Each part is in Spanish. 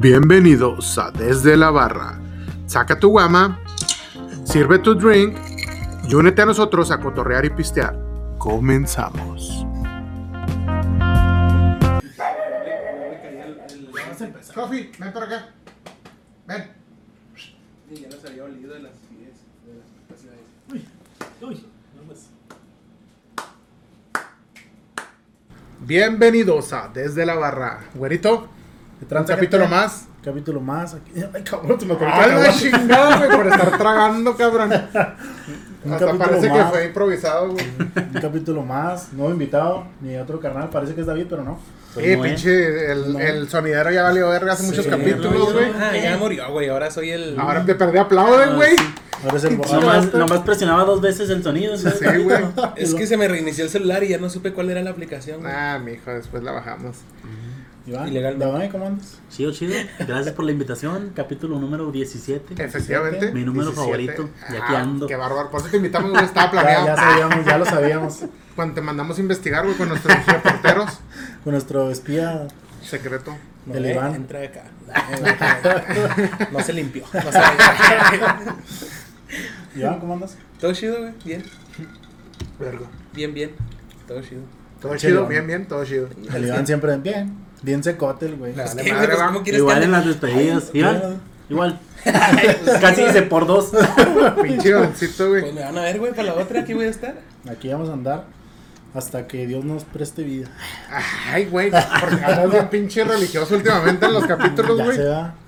Bienvenidos a Desde la Barra. Saca tu guama, sirve tu drink y únete a nosotros a cotorrear y pistear. Comenzamos. Coffee, ven para acá. Ven. ya nos había olido de las ideas, de las capacidades. Uy, uy, no más. Bienvenidos a Desde la Barra. Güerito, ¿Qué un capítulo más. Capítulo más. Aquí. Ay, cabrón, se me ocurrió ¡Ay, la chingada, güey! Por estar tragando, cabrón. Un Hasta parece que fue improvisado, güey. Un capítulo más. Nuevo invitado. Ni otro carnal. Parece que es David, pero no. Sí, no, ¿eh? pinche, el, No. el sonidero ya valió verga hace muchos Sí, capítulos, no, güey. Ah, ya murió, güey. Ahora soy el. Ahora te perdí aplauden, Ah, güey. sí. Ahora es el borracho. Nomás, nomás presionaba dos veces el sonido. ¿sabes? Sí, güey. Es que se me reinició el celular y ya no supe cuál era la aplicación. güey. Ah, mijo, después la bajamos. Iván, Ilegalmente. Iván, ¿cómo andas? Chido, chido. Gracias por la invitación. Capítulo número 17. Efectivamente. Mi número 17. favorito. Y aquí Ah, ando. Qué bárbaro. Por eso te invitamos, güey. Estaba Ya, planeado. ya sabíamos, ya lo sabíamos. Cuando te mandamos a investigar, güey, con nuestros reporteros. Con nuestro espía. Secreto. No, el eh, Iván. Entra acá. No se limpió. No se Iván, ¿cómo andas? Todo chido, güey. Bien. Verga. Bien, bien. Todo chido. Todo Chido. chido, bien, bien, todo chido. El Iván siempre bien. Bien secote el güey. Es que, madre, pues, va. ¿cómo quieres Igual que en las despedidas. Cuidado. igual. Casi hice por dos. Pinche Pues güey. me van a ver, güey, para la otra. Aquí voy a estar. Aquí vamos a andar hasta que Dios nos preste vida. Ay, güey. Porque andas bien pinche religioso últimamente en los capítulos, güey.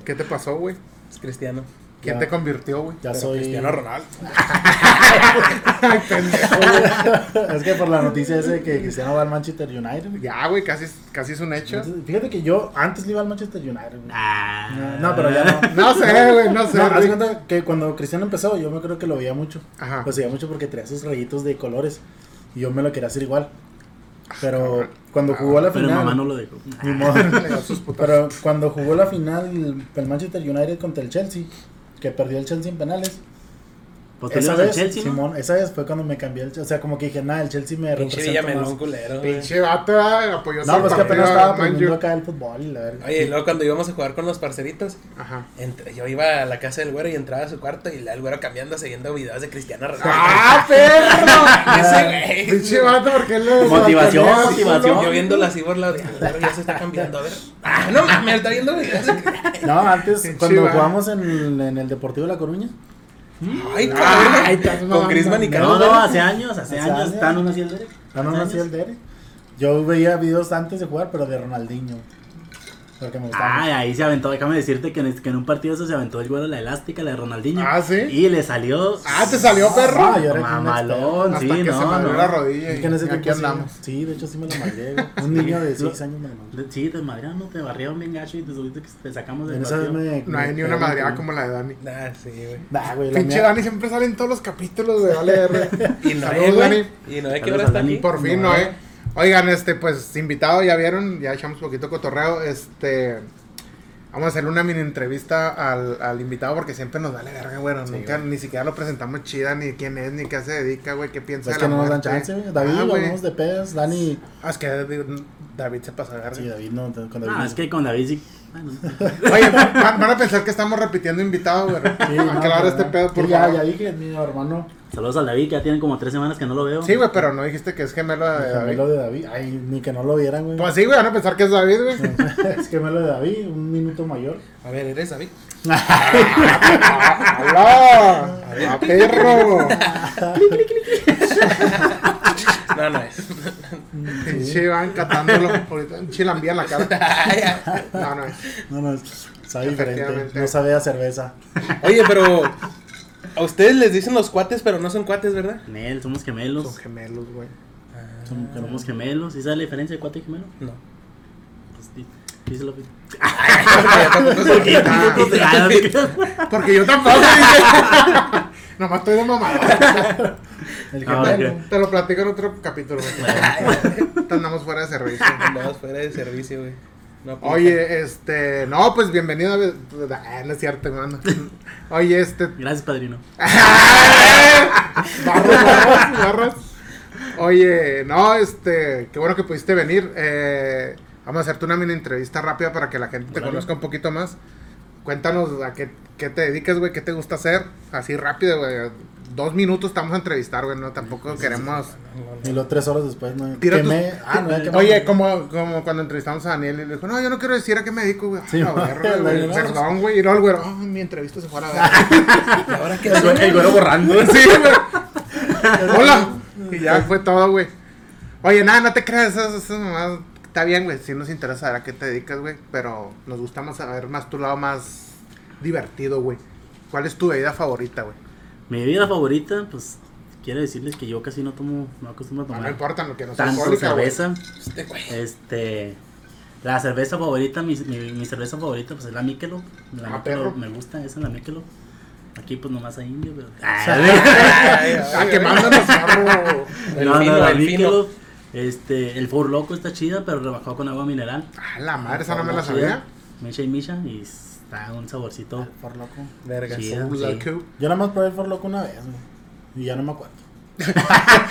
¿Qué te pasó, güey? Es cristiano. ¿Quién Ya. te convirtió, güey? Ya Pero soy. Cristiano Ronaldo. Ay, pendejo, güey. es que por la noticia ese de que Cristiano va al Manchester United. güey. Ya, güey, casi, casi es un hecho. Entonces, fíjate que yo antes le iba al Manchester United. güey. Ah. No, pero ya no. No sé, güey, no sé. No, haz cuenta que cuando Cristiano empezó, yo me creo que lo veía mucho. Ajá. Lo seguía mucho porque traía sus rayitos de colores. Y yo me lo quería hacer igual. Pero cabrón. cuando jugó la Pero final. mamá no lo dejó. ni modo. Le dio sus putas. Pero cuando jugó la final el Manchester United contra el Chelsea, que perdió el Chelsea en penales. Pues tú esa vez, Chelsea, ¿no? Simón, esa vez fue cuando me cambié el Chelsea. O sea, como que dije, nada, el Chelsea me Pinche representa más. culero. Pinche vato, apoyó No, pues que apenas estaba aprendiendo acá el fútbol y la verga. Oye, y luego cuando íbamos a jugar con los parceritos, Ajá. entre- yo iba a la casa del güero y entraba a su cuarto y el güero cambiando, siguiendo videos de Cristiano Ronaldo. ¡Ah, perro! Ese güey. Pinche vato, porque él le Motivación, motivación. Yo viéndolo así por la ya se está cambiando. A ver. Ah, no mames, está viendo videos. de- No, antes, cuando jugamos en el, en el Deportivo de La Coruña. Ay, Ay, estás. Con Griezmann y No, No, Carlos. no, hace años, hace Hace años. Están uno así el derecho. No, no, no, hacía el Dere. Yo veía videos antes de jugar, pero de Ronaldinho. Me gustaba. Ay, ahí se aventó. Déjame decirte que en, que en un partido eso se aventó el güero la elástica, la de Ronaldinho. Ah, ¿sí? Y le salió. Ah, te salió, perro. Ah, yo Mamalón, Hasta sí, que se no, no. la rodilla Es y que en ese aquí andamos. Sí, de hecho sí me lo madré. güey. Un niño de 6 años me lo madré. Sí, te madrearon, te barrieron bien gacho y te subiste que te sacamos del partido. me. No hay ni una madreada como la de Dani. Ah, sí, güey. Nah, güey, la Pinche mía- Dani siempre sale en todos los capítulos de Vale R. Y no Saludos, hay, Dani. Y no que está Dani. aquí. Por fin, No. ¿no, eh? Oigan, este, pues, invitado, ya vieron, ya echamos poquito cotorreo, este... Vamos a hacerle una mini entrevista al, al invitado porque siempre nos vale verga, güey. Nunca, ni siquiera lo presentamos chida, ni quién es, ni qué se dedica, güey, qué piensa Es de que la no nos dan chance, güey. David, Ah, güey. de pedas. Dani. Ah, es que David, David se pasa de verga. Sí, David, no. Con David. Ah, es que con David sí. Bueno, Oye, van, a pensar que estamos repitiendo invitado, güey. Sí, a no, este pedo, por Sí, ya, favor. ya dije, mi hermano. saludos al David que ya tienen como tres semanas que no lo veo. Sí, güey, pero no dijiste que es gemelo de David. gemelo de David. Ay, ni que no lo vieran, güey. Pues sí, güey, van a pensar que es David, güey. es gemelo de David, un minuto mayor. A ver, ¿eres David? ¡Hola! ¡A perro! No, no es. Pinche van catándolo. Ahorita un chilambía en la cara. No, no es. No, no, es- sabe diferente. No sabe a cerveza. Oye, pero. A ustedes les dicen los cuates, pero no son cuates, ¿verdad? Nel, somos gemelos. Son gemelos, güey. Somos gemelos. ¿Y sabe la diferencia de cuate y gemelo? No. Pues sí. Díselo. Ah, porque yo tampoco dije. Nomás estoy de mamada. El Ah, gemelo. ok. Te lo platico en otro capítulo, güey. Andamos fuera de servicio. Andabas fuera de servicio, güey. No aplica. Oye, este. No, pues bienvenido. a- Ah, no es cierto, hermano. Oye, este. Gracias, padrino. Barras, barras, barras. Oye, no, este, qué bueno que pudiste venir. Eh, Vamos a hacerte una mini entrevista rápida para que la gente te Órale. conozca un poquito más. Cuéntanos a qué, qué te dedicas, güey, qué te gusta hacer. Así rápido, güey. Dos minutos estamos a entrevistar, güey. No, tampoco queremos. Y luego tres horas después, ¿no? Tira tus- Quemé- Ah, no, quemé. Oye, como, como cuando entrevistamos a Daniel y le dijo, no, yo no quiero decir a qué me dedico, güey. Sí, Ah, la verga, güey, no, Perdón, güey. Y luego el güey, oh, mi entrevista se fue a la verga. ¿Y ahora qué El güero borrando. Sí, güey. Hola. Y ya fue todo, güey. Oye, nada, no te creas, eso, eso nomás está bien, güey. Sí nos interesa saber a qué te dedicas, güey. Pero nos gusta más saber más tu lado más divertido, güey. ¿Cuál es tu bebida favorita, güey? Mi bebida favorita, pues quiero decirles que yo casi no tomo, no acostumbro a tomar no importa lo que no tanto cerveza. Este güey. Este, la cerveza favorita, mi, mi, mi cerveza favorita, pues es la Michelob. La Ah, Michelob me gusta, esa es la Michelob. Aquí pues nomás hay indio, pero... Ah, no, no, la. Michelob. Este, el Four Loco está chida, pero rebajado con agua mineral. Ah, la madre, esa no me la Chida. sabía. Misha y Misha y está un saborcito For loco. Verga. sí. Yo nada más probé el For loco una vez, güey. Y ya no me acuerdo.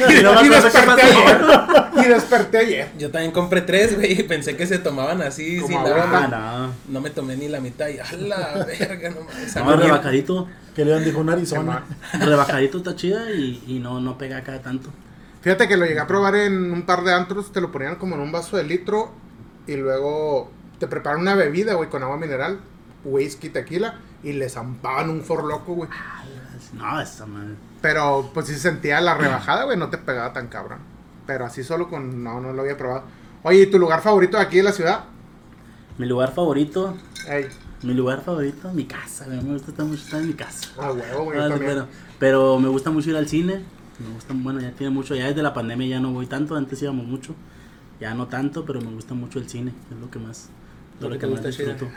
Y, y no sé qué desperté pasó. ayer. Y desperté ayer. Yo también compré tres, güey, y pensé que se tomaban así, Como sin agua. agua. Ah, no. No me tomé ni la mitad y a la verga, no mames. No, rebajadito. Que le dijo un Qué Arizona. Rebajadito está chida y, y no, no pega acá tanto. Fíjate que lo llegué a probar en un par de antros, te lo ponían como en un vaso de litro y luego te preparan una bebida, güey, con agua mineral, whisky, tequila y le zampaban un for loco, güey. No, esa madre. Pero pues sí se sentía la rebajada, güey, no te pegaba tan cabrón. Pero así solo con... No, no lo había probado. Oye, ¿y tu lugar favorito de aquí de la ciudad? Mi lugar favorito, Ey, mi lugar favorito, mi casa. güey, Me gusta estar mucho estar en mi casa. a huevo, güey, Ah, pero me gusta mucho ir al cine. Me gusta, bueno, ya tiene mucho, ya desde la pandemia ya no voy tanto, antes íbamos mucho. Ya no tanto, pero me gusta mucho el cine, es lo que más, Lo lo que que más disfruto.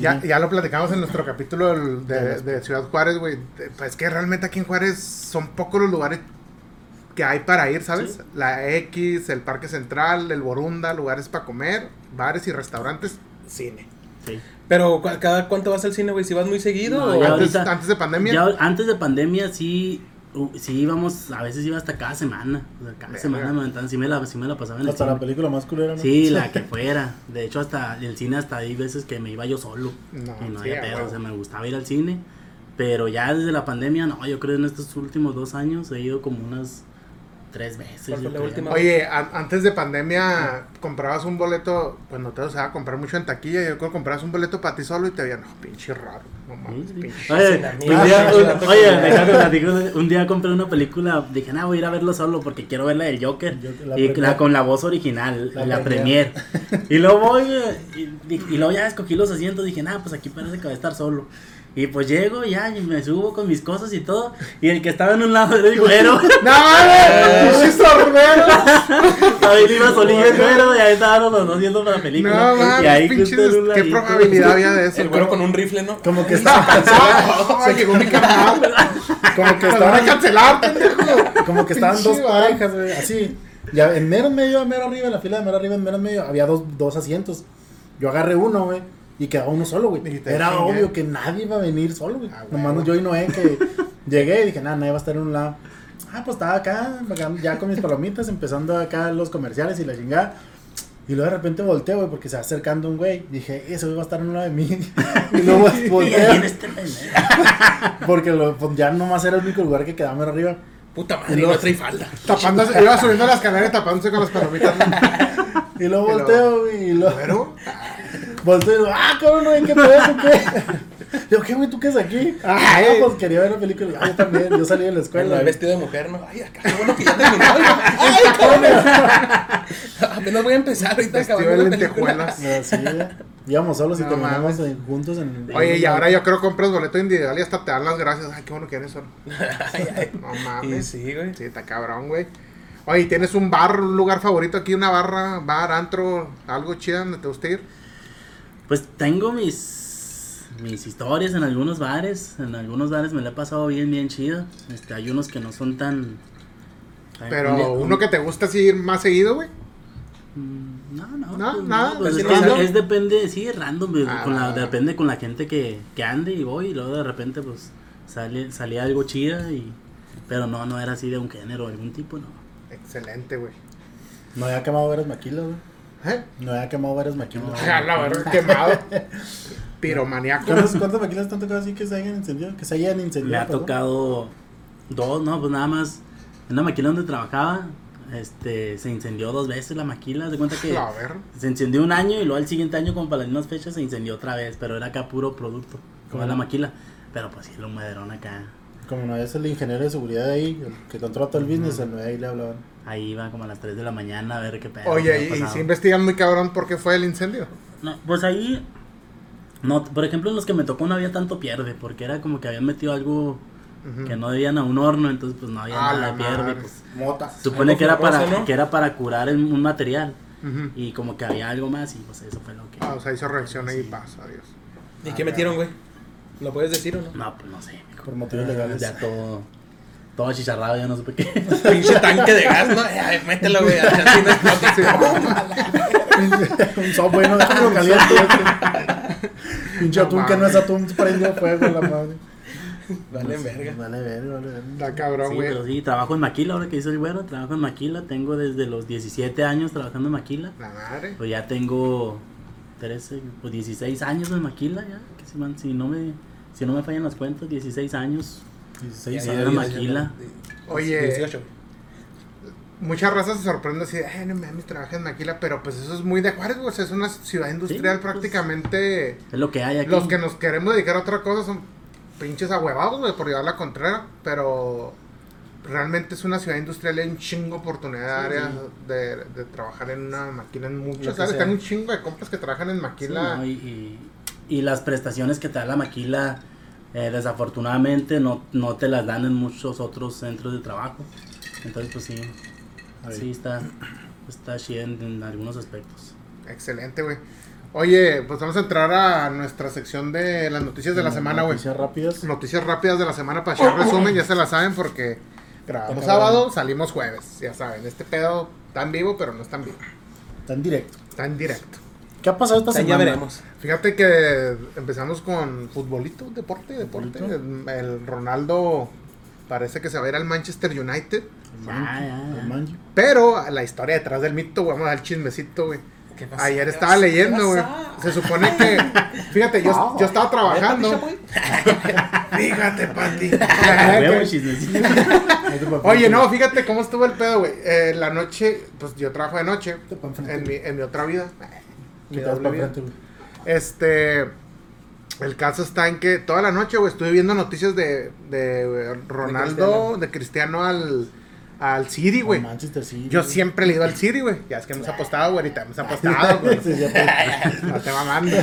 Ya, ya lo platicamos en nuestro capítulo de, de Ciudad Juárez, güey. Pues que realmente aquí en Juárez son pocos los lugares que hay para ir, ¿sabes? Sí. La X, el Parque Central, el Borunda, lugares para comer, bares y restaurantes, cine. Sí. Pero, ¿cu- ¿cada cuánto vas al cine, güey? ¿Si vas muy seguido No, o...? Antes, ahorita- antes de pandemia. Ya antes de pandemia sí, uh, sí íbamos, a veces iba hasta cada semana. O sea, cada semana me aventaban, sí me la, sí me la pasaba en el Hasta la película más culera, ¿no? Sí, la que fuera. De hecho, hasta el cine, hasta hay veces que me iba yo solo. No, y no sí, había pedo, huevo. o sea, me gustaba ir al cine. Pero ya desde la pandemia, no, yo creo en estos últimos dos años he ido como unas tres veces. Oye, an- antes de pandemia comprabas un boleto, cuando te vas a comprar mucho en taquilla, yo creo que comprabas un boleto para ti solo y te veían, no, pinche raro, no mames, Sí, sí. pinche. Oye, un día, un- oye, déjame un compré una película, dije, nah, voy a ir a verlo solo porque quiero ver la del Joker. Joker, la y premier. la, con la voz original, La la, premier. premier. y luego voy eh, y, y- y luego ya escogí los asientos, dije, nah, pues aquí parece que voy a estar solo. Y pues llego ya y me subo con mis cosas y todo. Y el que estaba en un lado era el güero. ¡No mames! ¡Pinche sordero! Ahí iba solillo el güero y ahí estábamos los dos viendo la película. No y ahí pinches, justo en un ¿qué probabilidad había de eso? El güero con un rifle, ¿no? Como que estaba ¡Ah! Llegó mi carnal. Como que van a estaban, cancelar, pendejo. como que estaban dos parejas, güey, así. Ya en mero medio, a mero arriba, en la fila de mero arriba, en mero medio, había dos, dos asientos. Yo agarré uno, güey, y quedaba uno solo, güey. Y Era obvio que nadie iba a venir solo, güey. Ah, Nomás yo y Noé que llegué y dije, nada, nadie va a estar en un lado. Ah, pues estaba acá, ya con mis palomitas, empezando acá los comerciales y la chingada. Y luego de repente volteo, güey, porque se va acercando un güey. Dije, ese güey va a estar en uno de mí. y luego Y volteo, este porque lo, pues, ya nomás era el único lugar que quedaba arriba. Puta Y madre, luego- no trae falda. Tapándose, iba subiendo la escalera y tapándose con las palomitas. Y luego Y volteo, güey, y luego ¿Güero? Volteo y digo, ah, cabrón, güey, ¿qué pedo, qué? Yo, ¿qué, güey, tú qué es aquí? Ah, Ay. pues quería ver la película. Ah, yo también, yo salí de la escuela. vestido de mujer, ¿no? Ay, acá, qué bueno que ya terminó. Ay, cabrón. Apenas voy a empezar ahorita Vestido acabando de lentejuelas. Así, güey. Íbamos solos y terminamos mames. eh, juntos en Oye, y ahora yo creo que compras boleto individual y hasta te dan las gracias. Ay, qué bueno que eres solo. No mames. sí, güey. Sí, está cabrón, güey. Oye, ¿tienes un bar, un lugar favorito aquí? ¿Una barra, bar, antro, algo chido donde te gusta ir? Pues tengo mis mis historias en algunos bares, en algunos bares me la he pasado bien bien chido. Este, hay unos que no son tan Pero un- uno que te gusta así ir más seguido, güey. Mm, No, no, No, pues, nada, pues así es, que random. es depende, sí, es random, pues, Ah, con la, depende con la gente que, que ande y voy y luego de repente pues sale salía algo chida y pero no no era así de un género algún tipo, no. Excelente, güey. No había quemado veras maquilas, güey. ¿Eh? No había quemado varias maquilas. A la verga, quemado. Piromaniaco. ¿Cuántas, ¿Cuántas maquilas te han tocado así que se hayan incendiado? Que se hayan incendiado. Me ha perdón? tocado dos, no, pues nada más. En la maquila donde trabajaba, este, se incendió dos veces la maquila. De cuenta que se incendió un año y luego al siguiente año, como para las mismas fechas, se incendió otra vez. Pero era acá puro producto, como ¿Cómo? la maquila. Pero pues sí, el humaderón acá. Como no es el ingeniero de seguridad ahí, el que controla todo el business, el ahí le hablaban. Ahí iba como a las 3 de la mañana a ver qué pedo. Oye, y, y si investigan muy cabrón por qué fue el incendio. No, pues ahí. No, por ejemplo, en los que me tocó no había tanto pierde, porque era como que habían metido algo que no debían a un horno, entonces pues no había Ah, nada de pierde. Pues, Mota. supone que era para que era para curar el- un material y como que había algo más y pues eso fue lo que. Ah, o sea, hizo reacción ahí y Sí. pasa, adiós. ¿Y qué metieron, güey? ¿Lo puedes decir o no? No, pues no sé. Por motivos legales. Ya todo todo achicharrado, ya no supe qué. Pinche tanque de gas, ¿no? Ay, mételo, güey. Así no explota. Un software, no déjalo caliente. Pinche No atún que no es atún, prendió fuego la madre. Vale, verga. Vale, verga, vale, verga. Está cabrón, Sí, güey. pero sí, trabajo en Maquila, ahora que dice el güero, trabajo en Maquila, tengo desde los 17 años trabajando en Maquila. La madre. Pues ya tengo 13, pues 16 años en Maquila ya, que si, man- si no me si no me fallan las cuentas, 16 años. 16 Ya, años. ya, Maquila. Oye. 18. Mucha raza se sorprende así de, ay, no mames, trabaja en Maquila, pero pues eso es muy de Juárez, güey. o sea, es una ciudad industrial pues, prácticamente. Es lo que hay aquí. Los que nos queremos dedicar a otra cosa son pinches ahuevados, güey, por llevar la contraria, pero realmente es una ciudad industrial y hay un chingo de oportunidad de, Sí, áreas de, de trabajar en una maquila en muchas áreas. Tengo un chingo de compas que trabajan en Sí, maquila. ¿no? y, y, y las prestaciones que te da la Maquila, eh, desafortunadamente no, no te las dan en muchos otros centros de trabajo. Entonces, pues sí, sí está, está chido en, en algunos aspectos. Excelente, güey. Oye, pues vamos a entrar a nuestra sección de las noticias de la semana, güey. Noticias rápidas. Noticias rápidas de la semana para echar resumen, ya se la saben porque grabamos sábado, salimos jueves, ya saben, este pedo está en vivo, pero no está en vivo, Tan directo. está en directo. ¿Qué ha pasado esta Ya semana? veremos. Fíjate que empezamos con futbolito, deporte, deporte. ¿Futbolito? El, el Ronaldo parece que se va a ir al Manchester United, Ya, ya, ya. el Manji. pero la historia detrás del mito, güey, vamos a dar el chismecito, güey. ¿Qué pasó? Ayer ¿Qué estaba leyendo, ¿Qué güey. Se supone que, fíjate, yo, yo estaba trabajando. Fíjate, Pati. Oye, no, fíjate cómo estuvo el pedo, güey. Eh, la noche, pues yo trabajo de noche. En mi, en mi otra vida. Mi Que te vas doble para vida. frente, güey. Este. El caso está en que toda la noche, güey, estuve viendo noticias de, de Ronaldo, de Cristiano, al, al City, güey. Manchester City. Yo siempre le he ido al City, güey. Ya es que hemos apostado, güey. Ahorita hemos apostado, güey. No te mamando.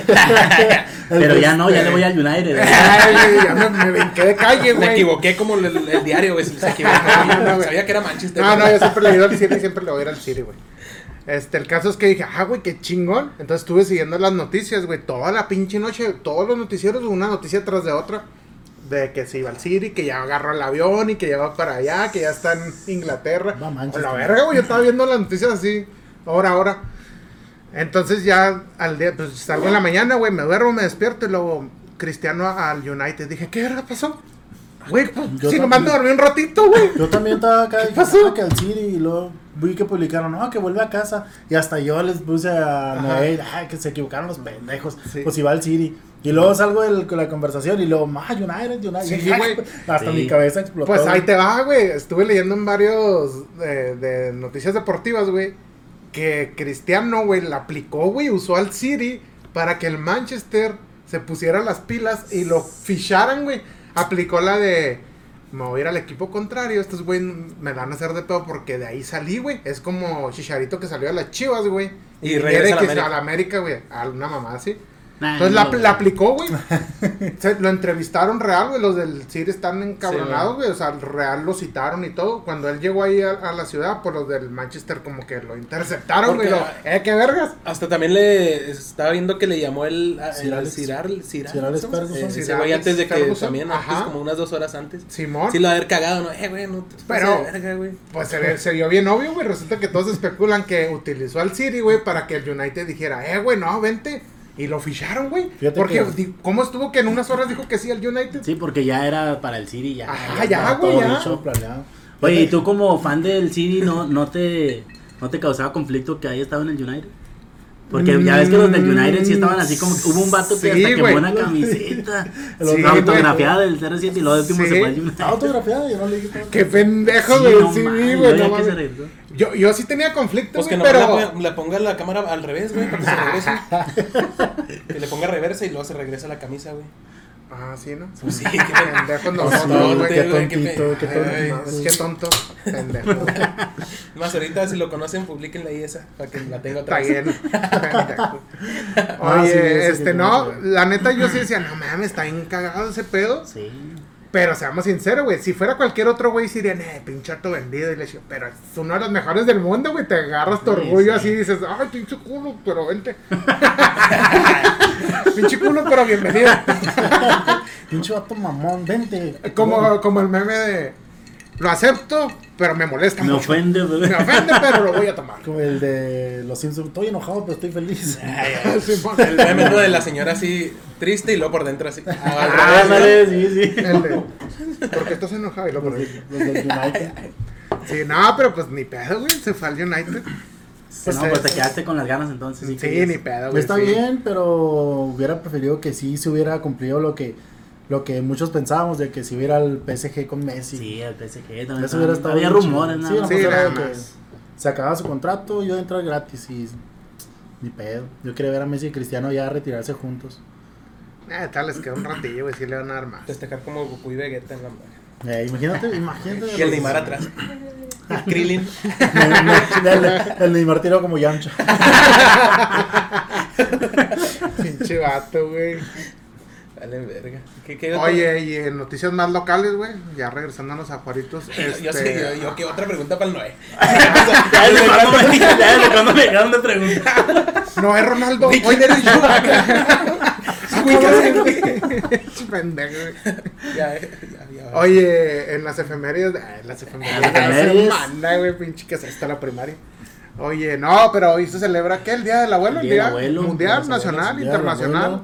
Pero ya no, ya le voy al United. Ay, güey, ya me, me brinqué de calle, Me güey. equivoqué como el, el diario, güey. Se equivocó. No. Sabía que era Manchester. No, no, yo siempre le he ido al City y siempre le voy a ir al City, güey. Este, el caso es que dije, ah, güey, qué chingón. Entonces estuve siguiendo las noticias, güey, toda la pinche noche, todos los noticieros, una noticia tras de otra. De que se iba al City, que ya agarró el avión y que ya va para allá, que ya está en Inglaterra. A Manchester. la verga, güey, yo estaba viendo las noticias así, hora a hora. Entonces ya al día, pues salgo en la mañana, güey, me duermo, me despierto y luego Cristiano al United. Dije, ¿qué verga pasó? Güey, pues, si nomás me dormí un ratito, güey. Yo también estaba acá, dije, pasó? ah, que al City y luego vi que publicaron, no, que vuelve a casa. Y hasta yo les puse a. Noel, ah, que se equivocaron los pendejos. Sí. Pues iba al City. Y luego salgo con la conversación y luego, ah, United, United. Sí, Y, ah, güey. Hasta Sí. mi cabeza explotó. Pues ahí te va, güey. Estuve leyendo en varios de, de noticias deportivas, güey, que Cristiano, güey, la aplicó, güey, usó al City para que el Manchester se pusiera las pilas y lo ficharan, güey. Aplicó la de, me voy a ir al equipo contrario, estos, güey, me van a hacer de pedo porque de ahí salí, güey. Es como Chicharito que salió de las Chivas, güey. Y quiere regresa a a la América, güey, a una mamá así. Nah, Entonces la, no, la aplicó, güey. Se- lo entrevistaron real, güey. Los del City están encabronados, Sí, güey. o sea, real lo citaron y todo. Cuando él llegó ahí a, a la ciudad, pues los del Manchester como que lo interceptaron, güey. ¿Eh, qué vergas? Hasta también le estaba viendo que le llamó el, el Alex. Cirar, Cirar. Eh, Ese güey antes de que Ferguson, también, ajá. antes, como unas dos horas antes. Simón. Sí, lo haber cagado, ¿no? Eh, güey, no te Pero- de verga, güey. Pues se, ve- se vio bien obvio, güey. Resulta que todos especulan que utilizó al City, güey, para que el United dijera, eh, güey, no, vente. Y lo ficharon, güey. Porque, que- ¿cómo estuvo que en unas horas dijo que sí al United? Sí, porque ya era para el City, ya. Ajá, ya, güey, ya. planeado. Oye, ¿y tú como fan del City no, no te no te causaba conflicto que haya estado en el United? Porque ya ves que los del United sí estaban así como. Hubo un vato que Sí, hasta quemó güey. una camiseta. Sí, autografiada del 07 y luego de último Sí. se fue al United. Está autografiada, yo no le dije. Qué pendejo, Sí, güey. no Sí, güey, no. Yo, yo sí tenía conflicto, Pues que pero. la, ponga- la ponga la cámara al revés, güey, para que se regrese. que le ponga reversa y luego se regresa la camisa, güey. Ah, sí, ¿no? Pues sí, qué Pendejos No, nosotros, no, güey. qué qué tontito, qué tontito. es que tonto. Pendejo. Más ahorita si lo conocen, publiquenle ahí esa, para que la tenga otra Está vez. bien. Pendejo. Ah, Oye, este, no, la neta yo sí decía, no mames, está bien cagado ese pedo. Sí. Pero seamos sinceros, güey, si fuera cualquier otro güey, dirían, eh, pinche harto vendido. Y le decía, pero es uno de los mejores del mundo, güey. Te agarras tu Sí, orgullo sí. así y dices, ay, pinche culo, pero vente. pinche culo, pero bienvenido. Pinche vato mamón, vente. Como, como el meme de, lo acepto, pero me molesta Me mucho. ofende, bebé. Me ofende, pero lo voy a tomar. Como el de los Simpsons. Estoy enojado, pero estoy feliz. Simón. El meme de la señora así triste y luego por dentro así. Ah, Ah, revés, ¿no? Ándale, sí, sí. El de, porque estás enojado y lo Los, por de- los del United. Sí, no, pero pues ni pedo, güey. Se fue al United. Pues, no, pues te quedaste con las ganas entonces. Sí, ni pedo, güey. Está sí. bien, pero hubiera preferido que sí se hubiera cumplido lo que lo que muchos pensábamos de que si hubiera el PSG con Messi. Sí, el PSG también. Eso hubiera estado Había bien rumores, nada Sí, más. Sí, Pues nada que- más. Se acababa su contrato, yo entrar gratis y ni pedo. Yo quería ver a Messi y Cristiano ya retirarse juntos. Eh, tal, les queda un ratillo, güey. Sí le van a dar más. Festejar como Goku y Vegeta en la. Eh, imagínate, imagínate. Y el Neymar atrás. El Krillin. el, el Neymar tiró como Yamcha. Pinche vato, güey. Dale, verga. ¿Qué, qué? Oye, y en noticias más locales, güey. Ya regresándonos a Juaritos. Yo, yo este, yo, yo, ¿qué otra pregunta para el Noé? Ya desde cuando me, ya desde cuando me dejaron de preguntar. No es Ronaldo. Hoy ¿quién eres yo? Pinche pendejo. Ya, ya, ya. Oye, en las efemérides. eh, en las efemérides. De la semana, güey. Pinche que es esta la primaria. Oye, no, pero hoy se celebra ¿qué? El Día del Abuelo, El el Día Día, del Abuelo, Mundial, Nacional, abuelos, Día Internacional.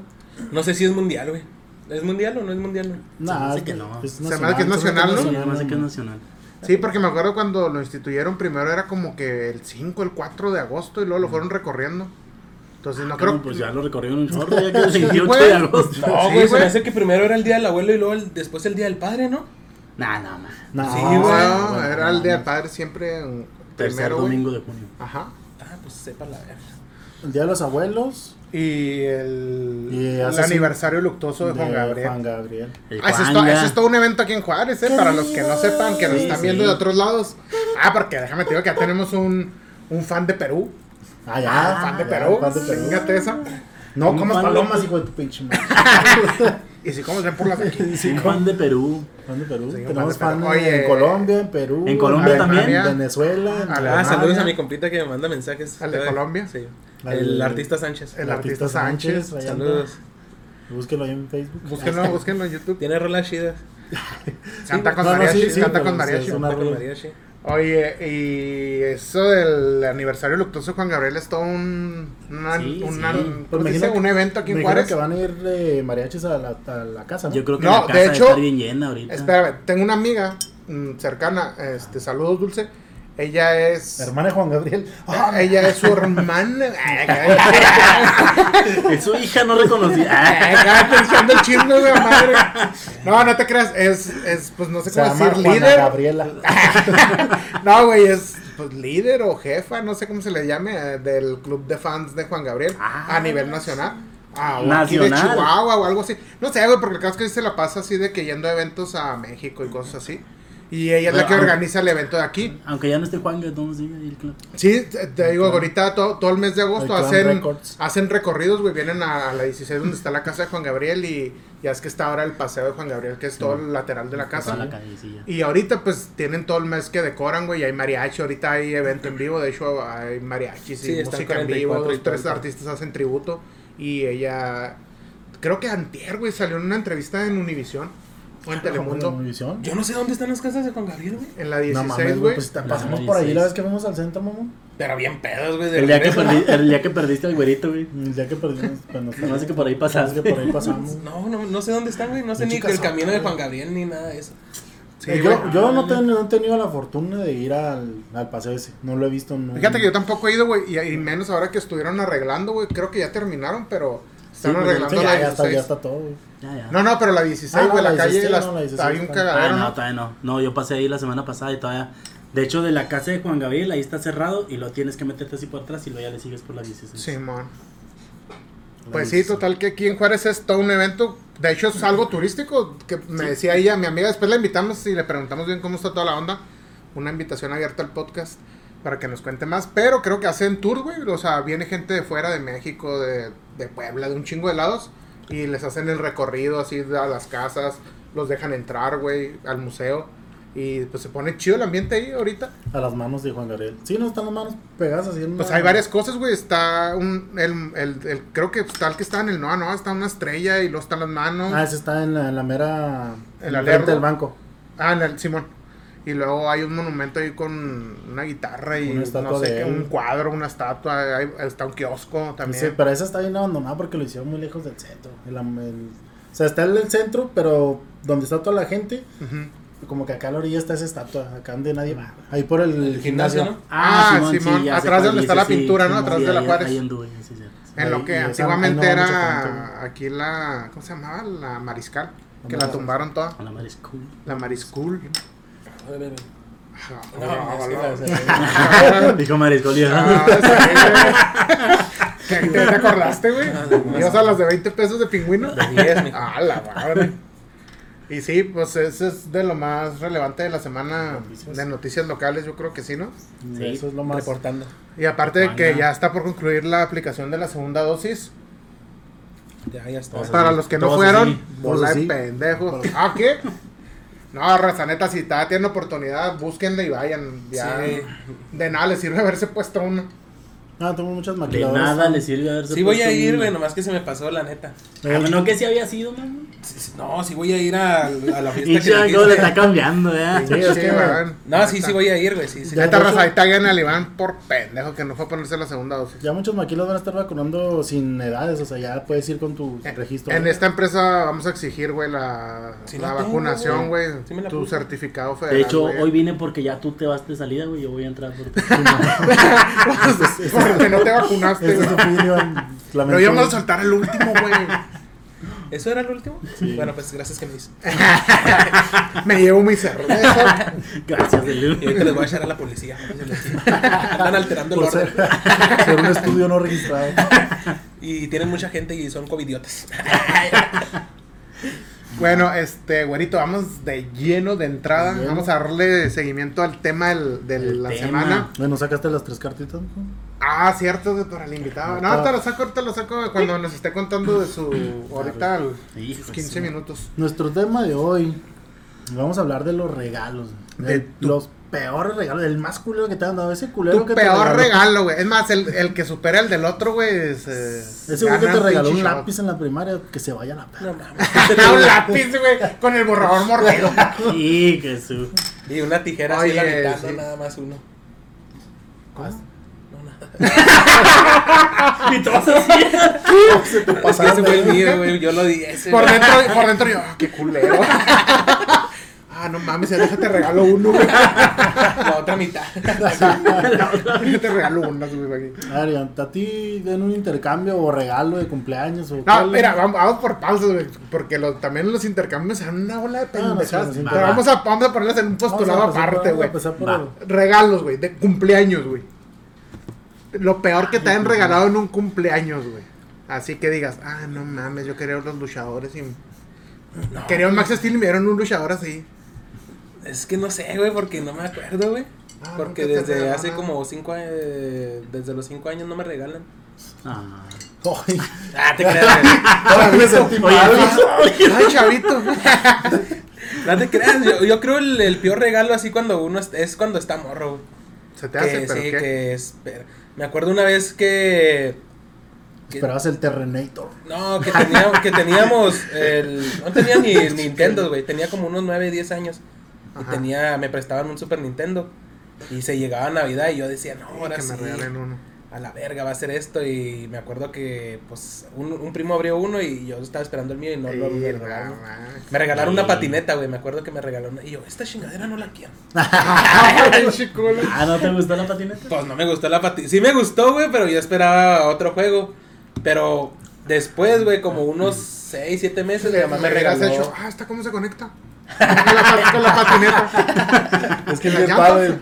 No sé si es mundial, güey. ¿Es mundial o no es mundial? güey? Nah, es que no. es Se me hace que es nacional, ¿no? Sí, además de que es nacional. Sí, porque me acuerdo cuando lo instituyeron primero era como que el 5, el 4 de agosto y luego lo fueron recorriendo. Entonces no creo No, pues ya lo recorrieron un chorro, ya que el 28 güey. de agosto. No, Sí, güey, se güey. me hace que primero era el día del abuelo y luego el- después el día del padre, ¿no? Nah, no, man. No, Sí, No, güey. era el Día del Padre siempre Tercer primero, domingo de junio. Ajá. Ah, pues sepa la verga. El Día de los Abuelos. Y el, Y el aniversario luctuoso de, Juan Gabriel. Juan Gabriel. El Ah, ese, es to- Juanga. ese es todo un evento aquí en Juárez, ¿eh? Para los que no sepan, que nos Sí, están sí. viendo de otros lados. Ah, porque déjame te digo que ya tenemos un, un fan de Perú. Ah, ya. fan de ya, Perú. fan de Perú. Fíjate esa. No Un comas fan de- palomas, hijo de tu pinche madre. Y si como ven por las de aquí. Sí, fan de Perú. fan de Perú. Sí, Tenemos fan de fan Perú. en Oye, Colombia, en Perú. en Colombia Alemania, también. En Venezuela. en Ah, saludos a mi compita que me manda mensajes. ¿Al de Colombia? Sí. Al- El artista Sánchez. El artista Sánchez. ahí anda. Saludos. Búsquelo ahí en Facebook. Búsquenlo, búsquenlo en YouTube. Tiene rolas chidas. Canta con No, no, mariachi, sí, sí, canta con mariachi. Canta con mariachi. Oye, y eso del aniversario luctuoso de Juan Gabriel es todo un, una- Sí, una- sí. ¿cómo Pues dice? imagino- un evento aquí en Juárez. que van a ir eh, mariachis a la, a la casa, ¿no? Yo creo que No, la de casa hecho- está bien llena ahorita. Espérame, tengo una amiga mm, cercana, este, saludos Dulce. Ella es. Hermana de Juan Gabriel. Ah, ella es su hermana. Es su hija no reconocida. Pensando el chisme de la madre. No, no te creas, es, es pues no sé Se cómo decir, Juana líder. Gabriela. No, güey, es pues líder o jefa, no sé cómo se le llame, eh, del club de fans de Juan Gabriel Ah. a nivel nacional. Ah, o aquí de Nacional. Chihuahua o algo así. No sé, güey, porque el caso es que se la pasa así de que yendo a eventos a México y cosas así. Y ella es la que organiza el evento de aquí. Aunque ya no esté Juan, entonces sigue ahí el club. Sí, te, digo, ahorita todo, todo el mes de agosto hacen, Records. hacen recorridos, güey. Vienen a, a la 16 donde está la casa de Juan Gabriel y ya es que está ahora el paseo de Juan Gabriel, que es todo el lateral de la casa. Toda la callecilla. Y ahorita pues tienen todo el mes que decoran, güey, y hay mariachi, ahorita hay evento en vivo, de hecho hay mariachis Sí, y música en vivo, 44 y dos, tres artistas hacen tributo y ella, creo que antier, güey, salió en una entrevista en Univisión en Telemundo. Yo no sé dónde están las casas de Juan Gabriel, güey. en la No 16, mames, güey. Pues pasamos por ahí 16. la vez que fuimos al centro, mamón. Pero bien pedos, güey. de El día, que perdí, el día que perdiste al güerito, güey. El día que perdimos. Me hace que por ahí pasaste. que por ahí pasamos. No, no, no sé dónde están, güey. No sé ni el camino de. Juan Gabriel ni nada de eso. Sí, Eh, yo güey. yo no, ten- no he tenido la fortuna de ir al, al paseo ese. No lo he visto. No. Fíjate que yo tampoco he ido, güey, y, y menos ahora que estuvieron arreglando, güey. Creo que ya terminaron, pero están arreglando Sí, la ya, ya está, 16. ya está todo, güey. Ya, ya. No, no, pero la 16, Ah, no, güey, la, la calle, 16, las- no, la 16 hay un cagadero, Ah, no, ¿no? todavía no. No, yo pasé ahí la semana pasada y todavía. De hecho, de la casa de Juan Gabriel, ahí está cerrado y lo tienes que meterte así por atrás y luego ya le sigues por la 16. Simón. La Pues sí, 16. total que aquí en Juárez es todo un evento. De hecho, es algo turístico. Que me decía ella, mi amiga, después la invitamos y le preguntamos bien cómo está toda la onda. Una invitación abierta al podcast para que nos cuente más. Pero creo que hacen tour, güey. O sea, viene gente de fuera, de México, de, de Puebla, de un chingo de lados. Y les hacen el recorrido así a las casas. Los dejan entrar, güey, al museo. Y pues se pone chido el ambiente ahí ahorita. A las manos de Juan Gabriel. Sí, no están las manos pegadas así en Pues hay varias cosas, güey. Está un. El, el, el- creo que está el que está en el Noa Noa. Está una estrella y luego están las manos. Ah, ese está en la, en la mera. El frente del banco. Ah, en el Simón. Y luego hay un monumento ahí con una guitarra y Una no sé un cuadro, una estatua. hay- está un kiosco también. Sí, pero esa está bien abandonada porque lo hicieron muy lejos del centro. El am- el- o sea, está en el centro, pero donde está toda la gente, como que acá a la orilla está esa estatua, acá donde nadie va. Ahí por el, El gimnasio, gimnasio. ¿no? Ah, Simón, ya sé atrás donde está la pintura, ¿no? sí, Atrás sí, de la ahí- Juárez. ahí anduve, sí, sí. En lo que antiguamente no era aquí la. ¿Cómo se llamaba? La Mariscal. Que La la Mariscal. tumbaron toda. La cool. La Mariscool. Dijo Mariscolio. Ah, sí, güey. ¿Qué- ¿Te, te acordaste, güey? Ah. ¿Ibas a las de 20 pesos de pingüino? De 10, mijo. Ah, la madre. Y sí, pues eso es de lo más relevante de la semana Noticias. de noticias locales, yo creo que sí, ¿no? Sí, Eso es lo más. Reportando. Y aparte de que ya está por concluir la aplicación de la segunda dosis, Ya, ya está. Para los que no todos fueron, así, bola de pendejos. ¿Ah, qué? No, raza neta, si está, tienen oportunidad, búsquenle y vayan. Ya, Sí. De nada les sirve haberse puesto uno. Ah, tengo muchas De maquiladoras. nada le sirve haberse Sí voy a ir, güey, nomás que se me pasó, la neta. Ah, bueno, que sí había sido, man. Sí, No, sí voy a ir a, a la fiesta Y que ya, dijiste. le está cambiando, ¿eh? Sí, es que-. No, sí, sí voy a ir, güey, sí, sí. Ya. De raza, ahí taguen al Iván por pendejo que no fue a ponerse la segunda dosis. Ya muchos maquilos van a estar vacunando sin edades, o sea, ya puedes ir con tu Eh, registro. En esta empresa vamos a exigir, güey, la, Sí la la tengo, vacunación, güey. güey. Sí me la tu puse. certificado federal. De hecho, güey. hoy vine porque ya tú te vas de salida, güey. Yo voy a entrar por ti. Porque no te vacunaste, güey. es. Lo íbamos a soltar el último, güey. ¿Eso era el último? Sí. Bueno, pues gracias que me hizo. Me llevo mi cerveza. Gracias, Y Elu. ahorita les voy a echar a la policía. Andan alterando el por ser, orden. ser un estudio no registrado. Y tienen mucha gente y son covidiotas. Bueno, este, güerito, vamos de lleno de entrada. Bueno. Vamos a darle seguimiento al tema del- de El la tema. semana. Bueno, sacaste las tres cartitas, mijo? Ah, cierto, güey, para el invitado. No, ahorita lo saco, ahorita lo saco cuando nos esté contando de su. Ahorita, Hijo sus de 15 su- minutos. Nuestro tema de hoy, vamos a hablar de los regalos. De De tu- los peores regalos, el más culero que te han dado, ese culero Tu que te peor regaló- regalo, güey. Es más, el, el que supera el del otro, güey. es, eh, Ese güey que te regaló un shot. lápiz en la primaria, que se vaya a la perra. Un lápiz, güey, con el borrador mordido. Sí, que su. Y una tijera así Oye, a la mitad, sí. no nada más uno. ¿Cómo? Y todos así. Se te ese fue el mío, güey. Yo lo di ese. Por dentro, por dentro yo, ah, qué culero. Ah, no mames, ya déjate regalo uno, güey. La otra mitad. Déjate regalo unas, güey. aquí. A ver, ¿a ti den un intercambio o regalo de cumpleaños? O No, cuál? mira, vamos, vamos por pausas, güey. Porque los, también los intercambios serán una bola de Ah, no, pendejadas. pero va. vamos a, vamos a ponerlas en un Vamos a postulado aparte, vamos a güey. por Regalos, güey, de cumpleaños, güey. Lo peor que te han regalado en un cumpleaños, güey. Así que digas, ah, no mames, yo quería los luchadores y. Quería un Max Steel y me dieron un luchador así. Es que no sé, güey, porque no me acuerdo, güey. Ah, Porque desde hace nada. como cinco años, desde los cinco años no me regalan. Ah. Ay, Ah, te creas. Ay, chavito. No te creas, yo, yo creo el, el peor regalo así cuando uno es, es cuando está morro. Se te hace, pero sí, ¿qué? que es. pero- Me acuerdo una vez que. que- Esperabas el Terrenator. no, que teníamos, que teníamos el, no tenía ni Nintendo, güey, tenía como unos 9, 10 años. Y Ajá. tenía, me prestaban un Super Nintendo. Y se llegaba Navidad y yo decía, no, Sí, ahora que sí. me regalen uno. A la verga, va a ser esto. Y me acuerdo que, pues, un, un primo abrió uno y yo estaba esperando el mío y no lo me regalaron. Me regalaron una patineta, güey. Me acuerdo que me regalaron una. Y yo, esta chingadera no la quiero. Ah, ¿no te gustó la patineta? Pues no me gustó la patineta. Sí me gustó, güey, pero yo esperaba otro juego. Pero después, güey, como unos 6, 7 meses, mi mamá me regaló. Hecho, ah, ¿esta cómo se conecta? Con, la, con la patineta. Es que el ¿La virtual.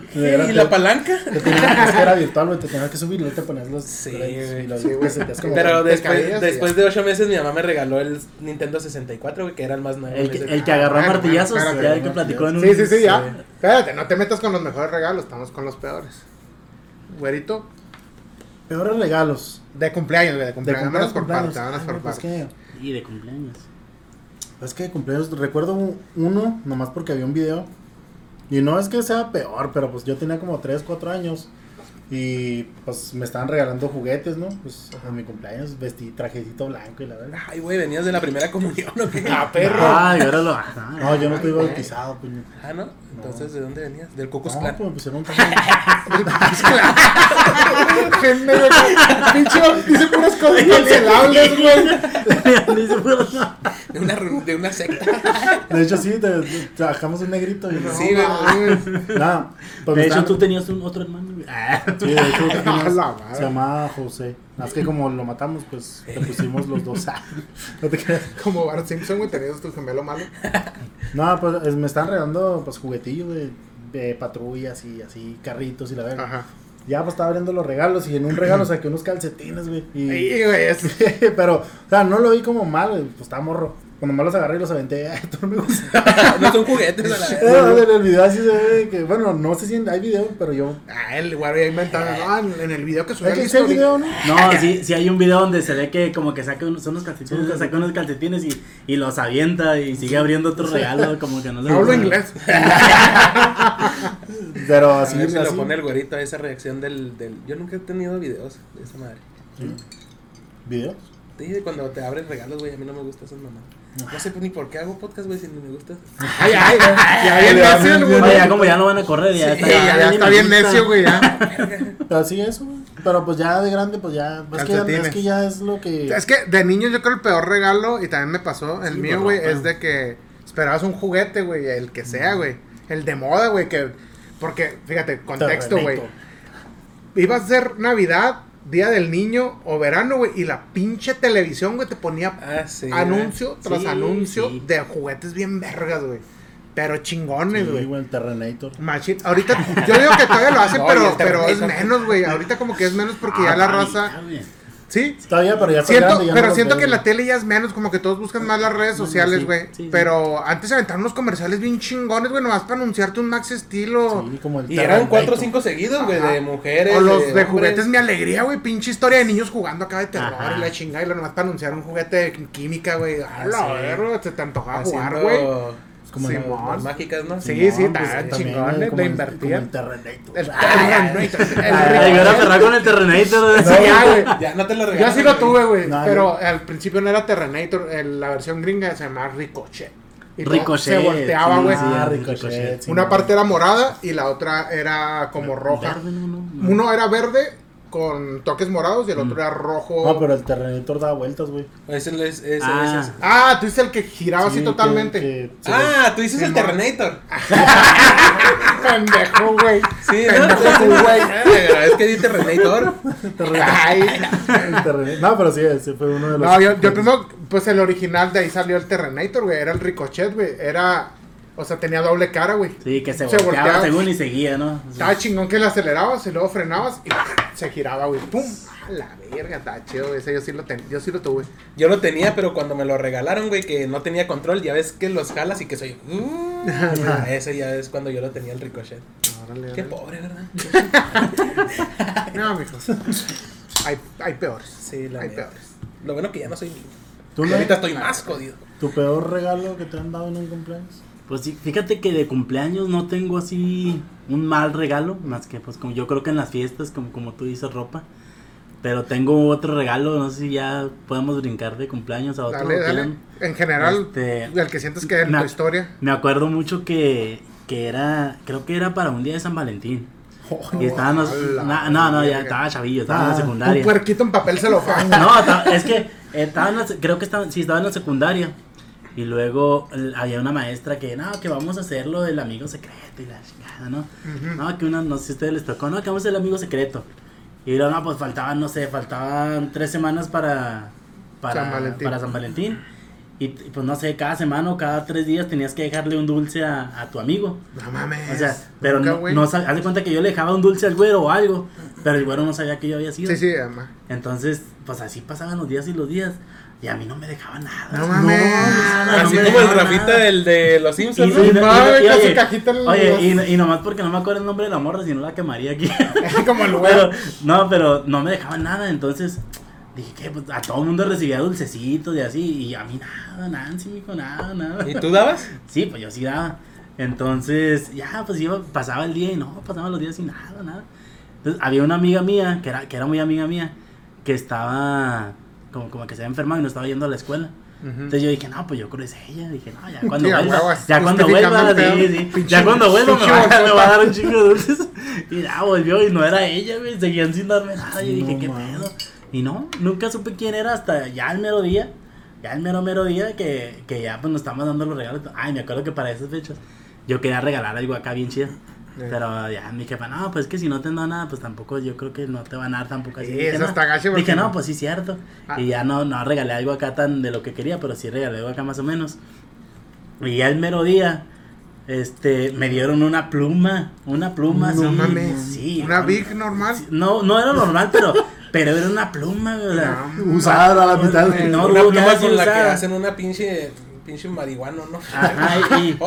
¿Y la palanca? Te tenía- es que era virtual, güey. Te tenías que subir y luego te ponías los. Sí, güey. los- Sí, Pero después, después de 8 meses, mi mamá me regaló el Nintendo 64, güey, que era el más nuevo. El que, el que agarró a bueno, martillazos, bueno, ya espérate, el que platicó en un... Sí, sí, sí, ya. Espérate, no te metas con los mejores regalos, estamos con los peores. Güerito, Peores regalos. de cumpleaños, güey, de De cumpleaños. cumpleaños, Vámonos por cumpleaños. parte, Ay, por pues parte. Y de cumpleaños. Es que de cumpleaños, recuerdo un- uno, nomás porque había un video. Y no es que sea peor, pero pues yo tenía como 3, 4 años. Y pues me estaban regalando juguetes, ¿no? Pues en mi cumpleaños vestí trajecito blanco y la verdad. Ay, güey, venías de la primera comunión, ¿o qué? Ah, perro. Ay, ahora lo... ah, No, yo no estoy bautizado, pues. Ah, ¿no? Entonces, ¿de dónde venías? Del Cocos No, Clan. pues me pusieron un traje. Gente, güey, Pinche, dice puras cosas cancelables, güey. Pues, De una, ru- de una secta. De hecho, sí, te- te- trabajamos un negrito. Y Sí, güey. Nada, pues me De hecho, estaban- tú tenías un otro hermano. güey. Ah. Sí, de hecho, tenías- A la madre. se llamaba José. Más que como lo matamos, pues le pusimos los dos. no te creas. Como Bart Simpson, güey, tenías tu gemelo malo. No, pues es- me están regalando pues juguetillos de, de patrullas y así, carritos y la verga. Ajá. Ya pues estaba abriendo los regalos y en un regalo saqué unos calcetines, güey. Y... Güey, es- Pero, o sea, no lo vi como mal, güey, pues estaba morro. Cuando me los agarré y los aventé, no me gusta. no son juguetes a la vez. En el video así se ve que, bueno, no sé si hay video, pero yo. Ah, el güey había inventado. No, en, el video que subió Es que sí history. video, ¿no? No, sí, sí hay un video donde se ve que como que saca unos, son unos calcetines, saca unos calcetines y, y los avienta y sigue abriendo otro regalo, como que no le Hablo inglés. Pero así, así. lo pone el güerito a esa reacción del, del... Yo nunca he tenido videos de esa madre. ¿Videos? Sí, cuando te abren regalos, güey, a mí no me gusta esas mamás. No sé pues, ni por qué hago podcast, güey, si ni me gusta. Ay, ay, ya bien Ya, necio, güey. Ya como ya no van a correr, ya Sí, está, Ya, ya está bien necio, güey, ya. Así es, güey. Pero pues ya de grande, pues ya. Es que, es que ya es lo que. Es que de niño yo creo el peor regalo, y también me pasó, el Sí, mío, pues, güey, es de que esperabas un juguete, güey, el que sea, güey. El de moda, güey, que... Porque, fíjate, contexto, güey. Iba a ser Navidad, Día del Niño o verano, güey, y la pinche televisión, güey, te ponía Ah, sí. anuncio tras Sí, anuncio sí. de juguetes bien vergas, güey. Pero chingones, güey. el Terrenator. Ahorita, yo digo que todavía lo hacen, No, pero, pero es menos, güey. Ahorita como que es menos porque ya Ah, la raza... Sí, Todavía, pero ya está Siento, grande, ya pero siento que en la tele ya es menos, como que todos buscan más las redes sociales, güey. sí, sí. Pero antes aventaron unos comerciales bien chingones, güey, nomás para anunciarte un Max estilo. Sí, como el Y eran cuatro o cinco seguidos, güey, de mujeres. O los de juguetes, mi alegría, güey. Pinche historia de niños jugando acá de terror Ajá. y la chingada. Y lo nomás para anunciar un juguete de química, güey. A la sí. verga, se te antojaba jugar, Haciendo güey. Como Sí, las mágicas, ¿no? Sí, sí, pues, también, chingón, güey, eh, de el- invertir. el Terrenator. El Terrenator, ahora cerrar con el Terrenator. Sí, ya, güey. Ya no te lo Yo sí lo tuve, güey. No, pero al principio no era Terrenator. el- la versión gringa se llamaba Ricochet. Ricochet, Se volteaba, güey. sí, Ah, Ricochet. Ricochet. sí, Una no. parte era morada y la otra era como roja. Verde, no, no, no. Uno era verde con toques morados y el otro era rojo. No, pero el Terrenator da vueltas, güey. Ese es. Ese, Ah. ese Ah, tú dices el que giraba Sí, así totalmente. que Ah, tú dices el mon. Terrenator. Pendejo, güey. Sí, Pendejo, no, güey. güey. Es que di Terrenator. Ay. el Terrenator. No, pero sí, ese fue uno de los. No, yo, yo tengo, pues el original de ahí salió el Terrenator, güey. Era el Ricochet, güey. Era, o sea, tenía doble cara, güey. Sí, que se, Se volteaba, volteaba. según y seguía, ¿no? Estaba chingón que le acelerabas y luego frenabas y se giraba, güey. ¡Pum! A la verga, estaba chido. Ese yo sí lo ten, yo sí lo tuve. Yo lo tenía, pero cuando me lo regalaron, güey, que no tenía control, ya ves que los jalas y que soy. Uh, ese ya es cuando yo lo tenía el ricochet. Órale, Qué órale. pobre, ¿verdad? No, mijos. Hay, hay peores. Sí, la Hay peores. Lo bueno que ya no soy niño. ¿Tú Y no? ahorita estoy más jodido. ¿Tu peor regalo que te han dado en un cumpleaños? Pues sí, fíjate que de cumpleaños no tengo así un mal regalo, más que pues como yo creo que en las fiestas, como, como tú dices, ropa. Pero tengo otro regalo, no sé si ya podemos brincar de cumpleaños a otro. Dale, dale. ¿quieran? En general, Este, el que sientes que en me- tu historia. Me acuerdo mucho que, que era, creo que era para un día de San Valentín. y estábamos, no, no, no, ya estaba chavillo, estaba en la Un secundaria. puerquito en papel se lo No, es que estaba en la se- creo que estaba, sí, estaba en la secundaria. Y luego había una maestra que, no, que vamos a hacer lo del amigo secreto y la chingada, ¿no? No, que una, no sé si a ustedes les tocó, no, que vamos a hacer el amigo secreto. Y luego, no, pues faltaban, no sé, faltaban tres semanas para, para, San Valentín. para San Valentín. Y pues no sé, cada semana o cada tres días tenías que dejarle un dulce a, a tu amigo. No mames. O sea, pero Nunca, no, no haz de cuenta que yo le dejaba un dulce al güero o algo, pero el güero no sabía que yo había sido. Sí, sí, ama. Entonces, pues así pasaban los días y los días. Y a mí no me dejaba nada. No mames. nada, no Así como el dejaba Rafita nada. del de los Y, Simpsons, y- ¿no? y- y- Madre, y- oye, cajita en oye, los- y, y nomás porque no me acuerdo el nombre de la morra, si no la quemaría aquí. Como el güero. no, pero no me dejaban nada, entonces dije que pues, a todo el mundo recibía dulcecitos y así, y a mí nada, Nancy, mijo, nada, nada. ¿Y tú dabas? Sí, pues yo sí daba. Entonces, ya, pues iba, pasaba el día y no, pasaban los días sin nada, nada. Entonces, había una amiga mía, que era, que era muy amiga mía, que estaba como, como que se había enfermado y no estaba yendo a la escuela. Entonces yo dije, no, pues yo creo que es ella. Dije, no, ya cuando Sí, vuelva. ya cuando vuelva, el sí, sí. Pinche- Ya cuando vuelva me va, me bolsota. va a dar un chingo de dulces. Y ya volvió y no era ella, güey. Seguían sin darme nada. Yo dije, No qué pedo. Y no, nunca supe quién era hasta ya el mero día. Ya el mero mero día que, que ya pues nos estábamos dando los regalos. Ay, me acuerdo que para esas fechas yo quería regalar algo acá bien chido. Pero ya mi jefa, no, pues que si no te han dado nada, pues tampoco, yo creo que no te van a dar tampoco así. Sí, Dije, eso no. está gacho Dije, no, pues sí, cierto. Ah. Y ya no, no regalé algo acá tan de lo que quería, pero sí regalé algo acá más o menos. Y ya el mero día, este, me dieron una pluma, una pluma No así. mames. Sí. Una no, Big normal. No, no era normal, pero, pero era una pluma, sea, No, Usada a la mitad. No, una no, pluma con la que hacen una pinche, pinche marihuano, ¿no? Ajá, y,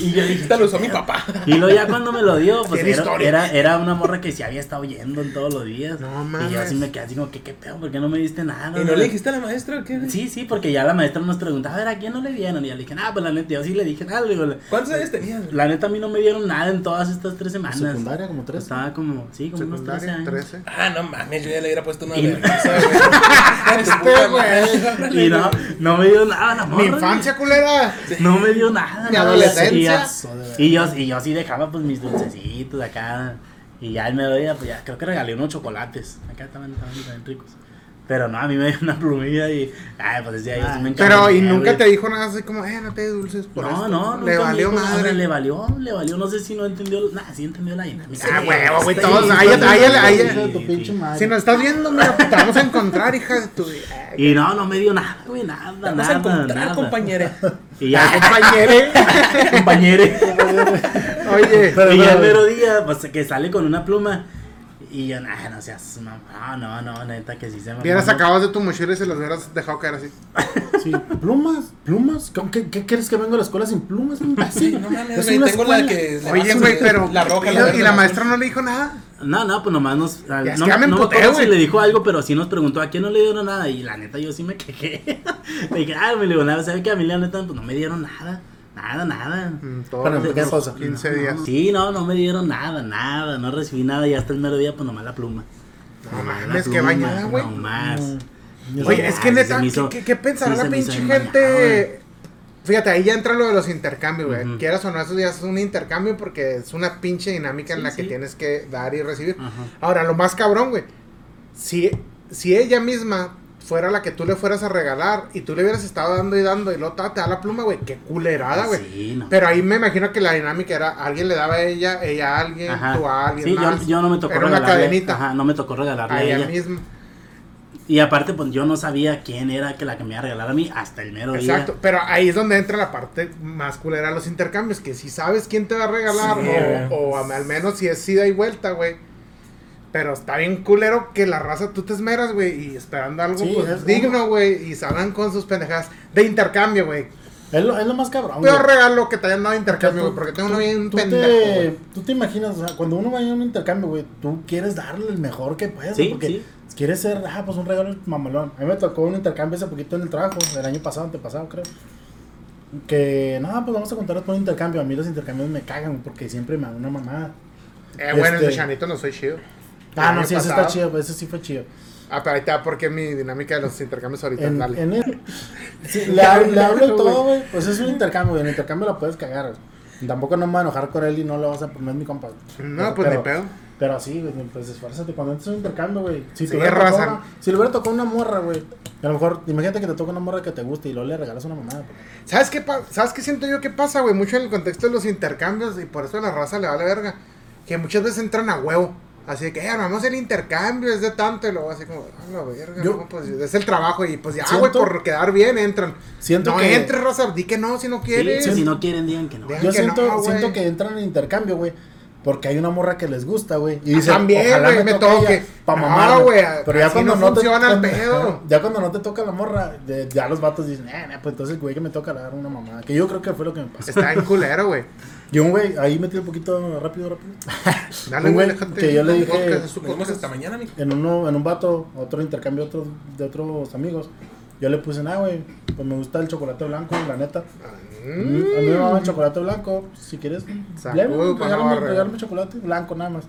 y yo dije, Esta lo usó mi papá. Y luego ya cuando me lo dio, pues era, era, era una morra que se había estado yendo en todos los días. No Y yo así mames. me quedé así como que qué pedo, ¿por qué no me diste nada? ¿Y no le dijiste a la maestra o qué? Sí, sí, porque ya la maestra nos preguntaba, a ver, ¿a quién no le dieron? Y yo le dije, ah, pues la neta, yo sí le dije nada. ¿Cuántos años tenías? la neta a mí no me dieron nada en todas estas tres semanas. Secundaria, como tres. Estaba como, sí, como unos 13 Secundaria, años. 13. Ah, no mames, yo ya le hubiera puesto una Y- vergüenza, güey. Este, güey. Y no, no me dio nada la morra. Mi infancia, culera. No me dio nada. Mi adolescencia. Y, yo, y yo sí dejaba pues mis dulcecitos acá. Y ya me doy, pues ya creo que regalé unos chocolates. Acá estaban, estaban, estaban ricos. Pero no, a mí me dio una plumilla y. Ay, pues decía, yo sí me Pero, encabroné, ¿y nunca te dijo nada así como, eh, no te des dulces por No, esto? no, Le nunca me valió dijo, madre. Le valió, le valió. No sé si no entendió. Nada, sí entendió la dinámica. Ah, huevo, güey, todos. Ahí, ahí, ahí. Si nos estás viendo, mira, te vamos a encontrar, hija de tu. Y no, no me dio nada, güey, nada, Vamos nada. a encontrar, compañera. Y ya, Compañere. compañere. Oye, Pero, y ya el pero- mero día, pues que sale con una pluma. Y yo, nah, no seas mamá. No, no, no, neta, que sí se me hubieras sacado de tu mochila y se los hubieras dejado caer así. Sí, plumas, plumas. ¿Cómo- ¿Qué, qué quieres que venga a la escuela sin plumas? Sí, no mames, Es una tengo la escuela. que... Oye, güey, pero. La roja, ¿Y, la la, verde, y la la maestra no le dijo nada? No, no, pues nomás nos. ah, Ya, es no, que ya me no acuerdo güey. si le dijo algo, pero sí nos preguntó a quién no le dieron nada. Y la neta, yo sí me quejé. le dije, ah, me le digo, nada, ¿sabe que a mí la neta, pues no me dieron nada. Nada, nada. Mm, todo los ¿qué cosa? 15 No, días. Sí, no, no me dieron nada, nada. No recibí nada y hasta el mero día, pues nomás la pluma. No mames, que bañada, güey. Nomás. Mm. Oye, es que neta, ¿qué, hizo- qué, qué pensará sí la pinche gente? Fíjate, ahí ya entra lo de los intercambios, güey. Ujú. Quieras o no, eso ya es un intercambio porque es una pinche dinámica en Sí, la que tienes que dar y recibir. Ahora, lo más cabrón, güey. Si, si ella misma fuera la que tú le fueras a regalar y tú le hubieras estado dando y dando y luego te da la pluma, güey, qué culerada, güey. Sí, no. Pero ahí me imagino que la dinámica era alguien le daba a ella, ella a alguien, Ajá. tú a alguien Sí, yo, más. yo no me tocó Era una regalarle. cadenita. Ajá, no me tocó regalarle a ella ella. misma. Y aparte, pues yo no sabía quién era que la que me iba a regalar a mí hasta el mero Exacto, día. pero ahí es donde entra la parte más culera de los intercambios, que si sabes quién te va a regalar, Sí, o, o al menos si es ida y vuelta, güey. Pero está bien culero que la raza tú te esmeras, güey, y esperando algo Sí, pues, es- digno, güey, y salgan con sus pendejadas de intercambio, güey. Es lo, es lo más cabrón. Peor regalo que te hayan dado de intercambio, güey, porque tengo uno bien tú pendejo, te, tú te imaginas, o sea, cuando uno va a un intercambio, güey, tú quieres darle el mejor que puedes, Sí, porque sí. quieres ser, ah, pues un regalo mamalón. A mí me tocó un intercambio hace poquito en el trabajo, el año pasado, antepasado, creo. Que, no, pues vamos a contar por un intercambio. A mí los intercambios me cagan, porque siempre me dan una mamada. Eh, bueno, el de Este- Chanito no soy chido. Ah, no, sí, ese está pasado- chido, ese sí fue chido. Ah, pero ahí está, porque mi dinámica de los intercambios ahorita, En, dale. en el- sí, le, le hablo todo, güey. Pues es un intercambio, güey. En el intercambio la puedes cagar, güey. Tampoco no me voy a enojar con él y no lo vas a poner mi compa. No, pues ni pedo. Pero sí, güey, pues esfuérzate cuando entres a un intercambio, güey. Si, Sí, te hubiera raza. tocado una- si le hubiera tocado una morra, güey. A lo mejor, imagínate que te toca una morra que te guste y luego le regalas una mamada. ¿Sabes qué, ¿Sabes qué siento yo que pasa, güey? Mucho en el contexto de los intercambios y por eso la raza le vale verga. Que muchas veces entran a huevo. Así de que, eh, armamos el intercambio, es de tanto. Y luego así como, ah, la verga, Yo- no, pues es el trabajo. Y pues ya, güey, por quedar bien entran. Siento no que- entres, raza, di que no si no Sí, quieres. si no quieren, digan que no. Yo que siento, no, siento que entran en intercambio, güey. Porque hay una morra que les gusta, güey. Y Ah, dicen, también, güey, me toque toque. ella Pa' No, mamar. güey, Pero ya cuando no no, te funciona el pedo. Ya cuando no te toca la morra, de- ya los vatos dicen, eh, nah, pues entonces el güey que me toca le dar una mamada. Que yo creo que fue lo que me pasó. Está en culero, güey. Y un güey, ahí metí un poquito rápido, rápido. Dale, Un güey, déjate. que yo le dije- podcast, Nos vemos hasta mañana, mijo. en uno, en un vato, otro intercambio otro, de otros amigos. Yo le puse, nah, güey, pues me gusta el chocolate blanco, la neta. Mm. A mí me mama el chocolate blanco. Si quieres, pa' regálame, regálame chocolate blanco nada más.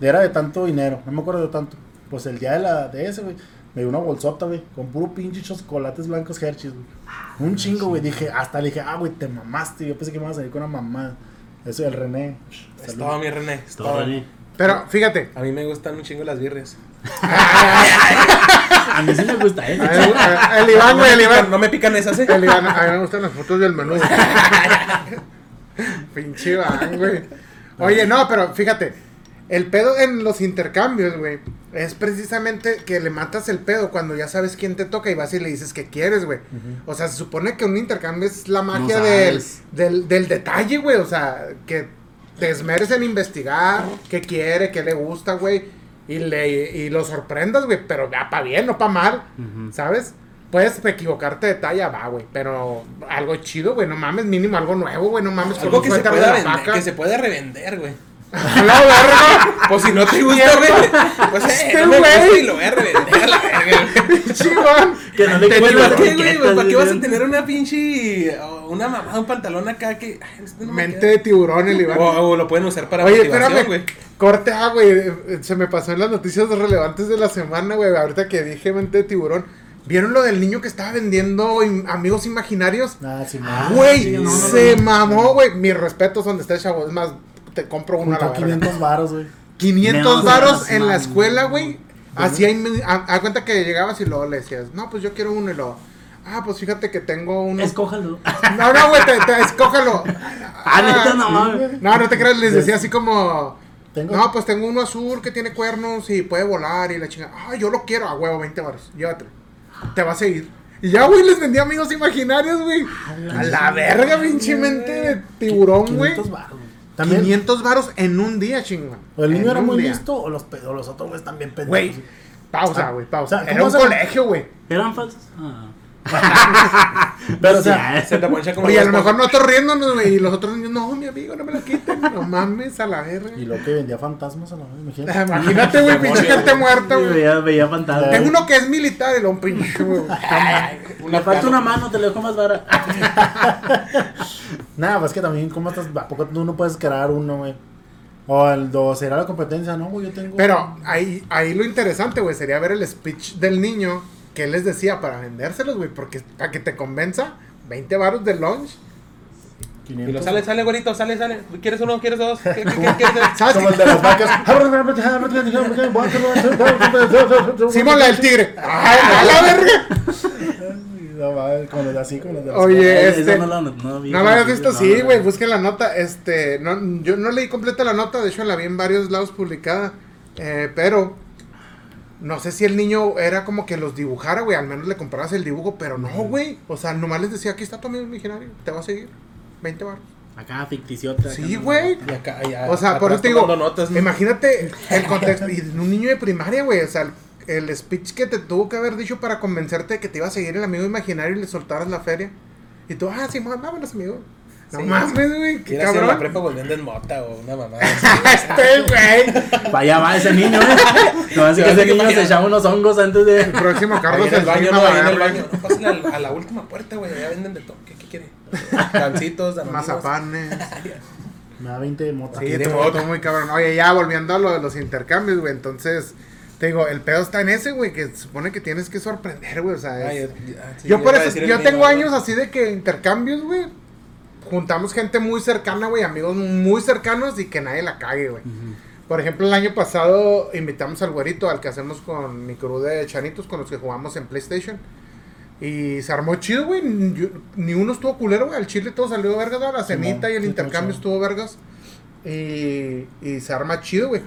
Era de tanto dinero, no me acuerdo de tanto. Pues el día de, la, de ese, güey, me dio una bolsota, güey, con puro pinche chocolates blancos Hershey's, güey. Un chingo, güey. Dije, hasta le dije, ah, güey, te mamaste. Yo pensé que me iba a salir con una mamá. Eso René. Es Salud. todo, mi René. Es Todo todo. René. Pero fíjate, A mí me gustan un chingo las birrias. A mí sí me gusta, ¿eh? a ver, a ver, el Iván, güey, el Iván. no me pican esas, ¿eh? El Iván, a mí me gustan las fotos del menú. Pinche Iván, güey. Oye, no, pero fíjate, el pedo en los intercambios, güey, es precisamente que le matas el pedo cuando ya sabes quién te toca y vas y le dices que quieres, güey. O sea, se supone que un intercambio es la magia No del, del, del detalle, güey. O sea, que te esmeres en investigar qué quiere, qué le gusta, güey. Y, le, y lo sorprendas, güey, pero ya para bien, no para mal. ¿Sabes? Puedes equivocarte de talla, va, güey. Pero algo chido, güey. No mames, mínimo algo nuevo, güey. No mames, Algo que se, pueda vender, que se puede revender, güey. ¡La verga! Pues si no te gusta, güey. Pues eh, Este no güey. y lo voy a revender a la verga. Que no le ¿Para qué, güey? ¿Para qué vas a tener una pinche. Una mamada, un pantalón acá que. ay, este no me Mente de tiburón, el Iván. O, o lo pueden usar para Oye, espérame. güey. Corte, ah, güey. Se me pasó en las noticias relevantes de la semana, güey. Ahorita que dije mente de tiburón. ¿Vieron lo del niño que estaba vendiendo amigos imaginarios? Ah, sí. Güey, sí, no, no, se no. mamó, güey. Mis respetos donde está el chavo. Es más, te compro uno a la Juntó verga. 500 varos, güey. 500 No, varos en la escuela, güey. Así hay, a, a cuenta que llegabas y luego le decías, no, pues yo quiero uno y luego, ah, pues fíjate que tengo uno. Escójalo. No, no, güey, te, te- escójalo. Ah, neta, no sí, mames. No, no te creas, les decía así como, Tengo- no, pues tengo uno azul que tiene cuernos y puede volar y la chingada. Ah, yo lo quiero, a huevo, 20 varos, llévatelo. Te va a seguir. Y ya, güey, les vendía amigos imaginarios, güey. A la verga, pinche mente de tiburón, güey. 500 varos, güey. También, 500 varos en un día, chingón. o el niño En era muy día. listo o los, o los otros güeyes también pendejos. Güey, pausa, güey, pausa. O sea, Era ¿cómo un colegio, güey. ¿Eran falsos? Ah. Pero, o sea, Se te poncha como. Oye, a lo mejor cosas. nosotros riéndonos, güey. Y los otros niños, no, mi amigo, no me lo quiten. No mames a la verga. y lo que vendía fantasmas a la vez, imagínate. Imagínate, güey, pinche gente güey. muerta, güey. veía, veía fantasmas. Tengo uno que es militar y lo un pinche, güey. Me falta una mano, te lo dejo más vara. Nada, pues que también, ¿cómo estás? ¿A poco tú no puedes crear uno, güey? O, el, o será la competencia, no, güey, yo tengo. Pero ahí, ahí lo interesante, güey, sería ver el speech del niño que él les decía para vendérselos, güey. Porque para que te convenza, 20 baros de lunch. 500. Y lo sale, sale, güerito, sale, sale. ¿Quieres uno? ¿Quieres dos? ¿Qué, qué, qué quieres? ¿Sabes? Como el de las vacas. Simón la del tigre. ¡Ay, a la verga! No, va, Como los de así, como los de Oye, este. no lo no, vi No habías no, visto, no, sí, güey, no. busquen la nota. Este, no, yo no leí completa la nota, de hecho la vi en varios lados publicada. eh, pero no sé si el niño era como que los dibujara, güey. Al menos le comprabas el dibujo, pero no, güey. O sea, nomás les decía: aquí está tu amigo imaginario, te va a seguir. 20 baros. Acá ficticiota. Sí, güey. Y acá, ya, O sea, por eso te digo, tomando notas, ¿no? imagínate el contexto. Y un niño de primaria, güey, o sea, el, el speech que te tuvo que haber dicho para convencerte de que te iba a seguir el amigo imaginario y le soltaras la feria. Y tú, ah, sí, vámonos, amigo. No Sí. mames, güey, qué hacia la cabrón. prepa volviendo en mota o una mamá. Este, güey. Para allá va ese niño, ¿eh? No hace que ese niño se allá. echaba unos hongos antes de. El próximo Carlos el baño, no, en el baño. Al- a la última puerta, güey. Ya venden de todo. ¿Qué, qué quiere? Gancitos, anónimos. Mazapanes. Me da 20 de moto. Sí, de todo muy cabrón. Oye, ya volviendo a lo de los intercambios, güey. Entonces, te digo, el pedo está en ese, güey, que se supone que tienes que sorprender, güey. O sea, es- Ay, ya- ya, sí, yo por eso, yo tengo güey. años así de que intercambios, güey. Juntamos gente muy cercana, güey, amigos muy cercanos y que nadie la cague, güey. Por ejemplo, el año pasado invitamos al güerito, al que hacemos con mi crew de chanitos, con los que jugamos en PlayStation. Y se armó chido, güey. Ni uno estuvo culero, güey. Al chile todo salió vergas, La cenita y el intercambio estuvo vergas. Y, y se arma chido, güey.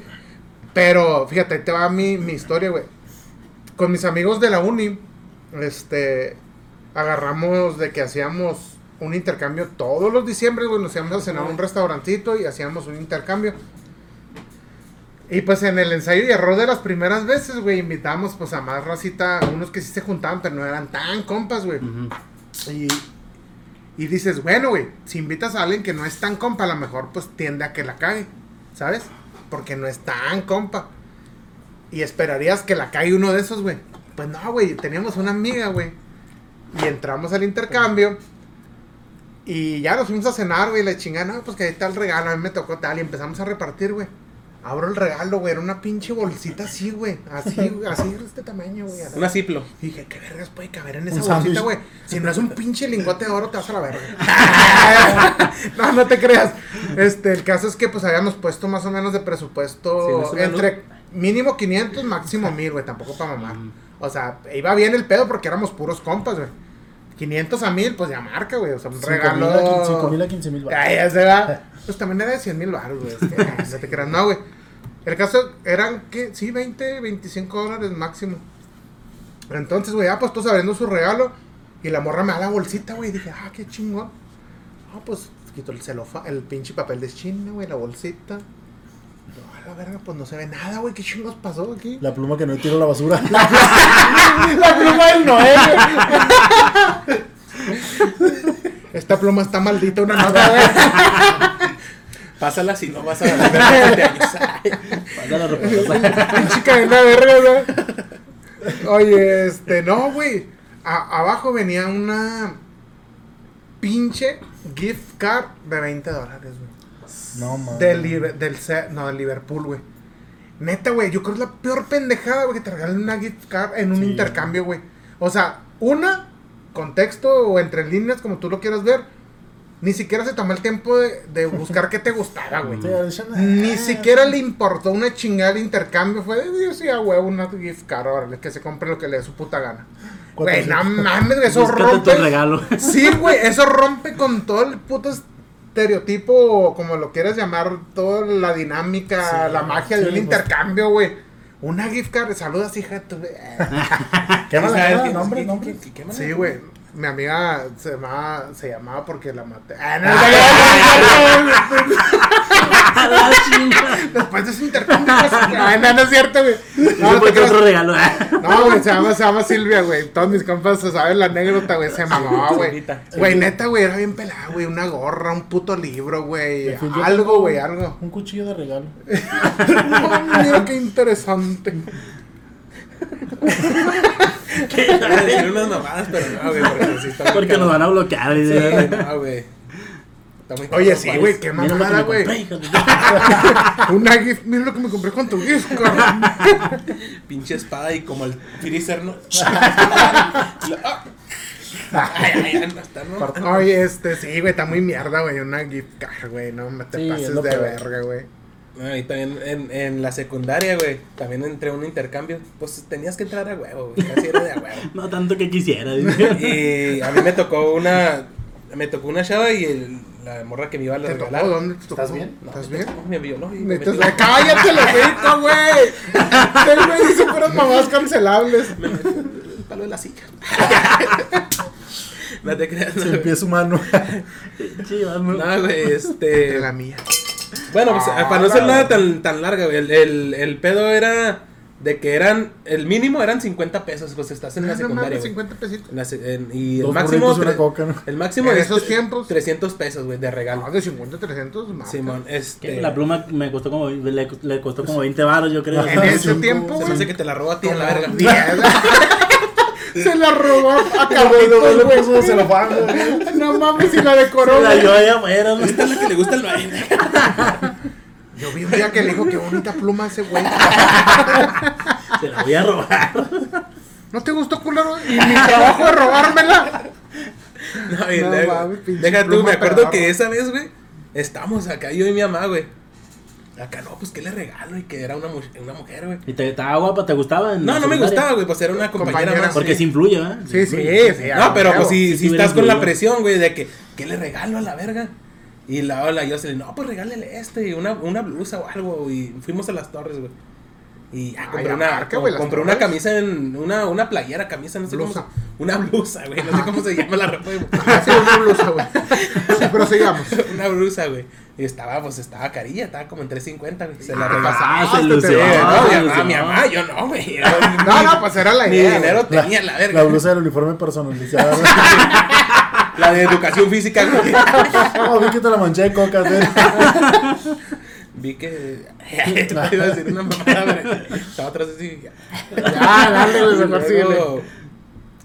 Pero, fíjate, ahí te va mi, mi historia, güey. Con mis amigos de la uni, este, agarramos de que hacíamos un intercambio todos los diciembre, güey. Nos íbamos a cenar a un restaurantito y hacíamos un intercambio. Y pues en el ensayo y error de las primeras veces, güey, invitamos pues a más racita, unos que sí se juntaban, pero no eran tan compas, güey. y, y dices, bueno, güey, si invitas a alguien que no es tan compa, a lo mejor pues tiende a que la cague, ¿sabes? Porque no es tan compa. Y esperarías que la cague uno de esos, güey. Pues no, güey, teníamos una amiga, güey. Y entramos al intercambio. Y ya nos fuimos a cenar, güey, la chingada, no, pues que ahí está el regalo, a mí me tocó tal, y empezamos a repartir, güey. Abro el regalo, güey. Era una pinche bolsita así, güey. Así, así de este tamaño, güey. Una ciplo. Y dije, ¿qué vergas puede caber en esa bolsita, güey? Si no es un pinche lingote de oro, te vas a la verga. no, no te creas. Este, el caso es que, pues, habíamos puesto más o menos de presupuesto entre mínimo 500, máximo 1000, güey. Tampoco para mamar. O sea, iba bien el pedo porque éramos puros compas, güey. 500 a 1000, pues ya marca, güey. O sea, un regalo. 5000 a 15000 Ay, ya se va. Pues también era de 100 mil baros, güey. no te creas, no, güey. El caso eran, ¿qué? Sí, 20, 25 dólares máximo. Entonces, güey, ah, pues todos abriendo su regalo. Y la morra me da la bolsita, güey. Y dije, ah, qué chingón. Ah, pues quito el celofa, el pinche papel de China, güey, la bolsita. A la verga, pues no se ve nada, güey. ¿Qué chingos pasó aquí? La pluma que no tiro a la basura. la pluma del Noé, Esta pluma está maldita, una nota, güey. Pásala si no vas a ver Pásala Chica de la verga, Oye, este, no, güey. Abajo venía una pinche gift card de 20 dólares, güey. No, mames. Del, del, no, del Liverpool, güey. Neta, güey, yo creo que es la peor pendejada, güey, que te regalen una gift card en un intercambio, güey. O sea, una, contexto o entre líneas, como tú lo quieras ver ni siquiera se tomó el tiempo de, buscar qué te gustara, güey. Ni siquiera le importó una chingada de intercambio. Fue de, Dios, sí, a huevo, una gift card, órale, que se compre lo que le dé su puta gana. Güey, no mames, eso rompe. regalo. Sí, güey, eso rompe con todo el puto estereotipo, como lo quieras llamar, toda la dinámica, la magia de un pues. intercambio, güey. Una gift card, saludas, hija. Tu... ¿Qué más? ¿Nombre? ¿Nombre? Sí, güey mi amiga se llamaba, se llamaba porque la maté. Ah, no, Después de ese intercambio. Ah, no, no es cierto, güey. No, no otro regalo. No, güey, se llama, se llama Silvia, güey. Todos mis compas se saben la anécdota, güey. Se mamó, güey. Güey, neta, güey, era bien pelada, güey. Una gorra, un puto libro, güey. Algo, güey, algo. Un cuchillo de regalo. mira qué interesante. decir unas mamadas, pero no, güey, porque, porque nos van a bloquear. Sí, no, güey. Oye, sí, güey, qué mamada, güey. Una gift, mira lo que me compré con tu gift, Pinche espada y como el freezer, ¿no? Oye, este, sí, güey, está muy mierda, güey. Una gift card, güey. No me te pases de verga, güey. Ah, y también en, en la secundaria, güey, también entre un intercambio, pues tenías que entrar a huevo, güey, casi era de a huevo. no tanto que quisiera. y a mí me tocó una, me tocó una chava y el, la morra que me iba a regalar. ¿Dónde te ¿Estás bien? ¿Estás bien? Me vio, ¿no? Me ¡Cállate la rico, güey! Él me dice puras mamás cancelables. Me metió el palo de la silla. no te creas. No, el pie es humano. no, güey, este... La mía. Bueno, pues, para no ser nada tan, tan larga, güey. El, el, el, pedo era de que eran. El mínimo eran 50 pesos, pues estás en la secundaria. No, 50 pesitos. y el máximo. el máximo de esos tiempos. 300 pesos, güey, de regalo. Más de 50, 300 más. Simón, este. La pluma me costó como. Le, le costó como 20 baros, yo creo. En ese tiempo. Se me hace que te la robó a ti en la verga. Se la robó a Carlitos, güey. Se lo pago, No mames, si la decoró. Se la dio allá afuera. Esta es la que le gusta el baile. Yo vi un día que le dijo que bonita pluma ese güey. Se la voy a robar. ¿No te gustó, culero? Y mi trabajo de robármela. No. No Deja tú, me acuerdo que esa vez, güey, estamos acá, yo y mi mamá, güey. Acá no, pues, ¿qué le regalo? Y que era una, mu- una mujer, güey. ¿Y te estaba guapa? ¿Te gustaba? en No, no me gustaba, güey, pues era una compañera, Compañera, más. Porque sí. se influye, ¿verdad? Sí, sí, influye. sí. No, pero pues si, si estás con la presión, güey, de que, ¿qué le regalo a la verga? Y la, la yo se le, no, pues regálele este, una, una blusa o algo. Y fuimos a las torres, güey. Y ya Ay, compré una, marca, güey, las compré una camisa en, una, una playera, camisa, no sé Blusa. cómo se, Una blusa, güey, no sé cómo se llama la ropa. Ah, sí, una blusa, güey. Sí, pero sigamos. una blusa, güey. Y estaba, pues, estaba carilla, estaba como en 350, güey. Se la Ah, regalé. Ah, se te lució. No, Ah, mi se mamá, mi yo no, güey. No, no, pues era la idea. dinero güey. tenía, la verga. La blusa del uniforme personalizado. La de educación física, güey. oh, vi que te la manché de coca, güey. Vi que. iba a decir una mamada, güey. Estaba atrás así. Ya, dale, güey, mejor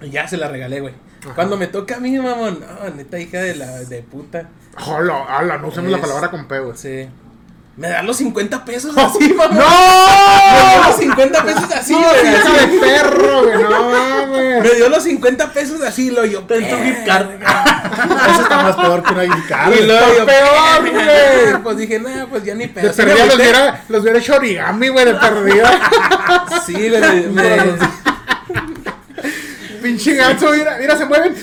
Ya se la regalé, güey. Cuando me toca a mí, mamón. No, neta hija de la de puta. Hola, hola, no usemos la Es- palabra con P, güey. Sí. Me da los 50 pesos así, mamón. Me ¡No! dio los 50 pesos así, ¡No, güey. hija así. de perro, güey! ¡No mames! Me dio los 50 pesos así, lo yo. Te entró gift card. Eso está más peor que una guitarra. Y luego Está yo, peor, güey. Pues dije, nah, pues ya ni De pedo. Me perdida los hubiera, los hubiera hecho origami, güey, de perdida. Sí, güey, me- me- Pinche ganso, mira, mira, se mueven.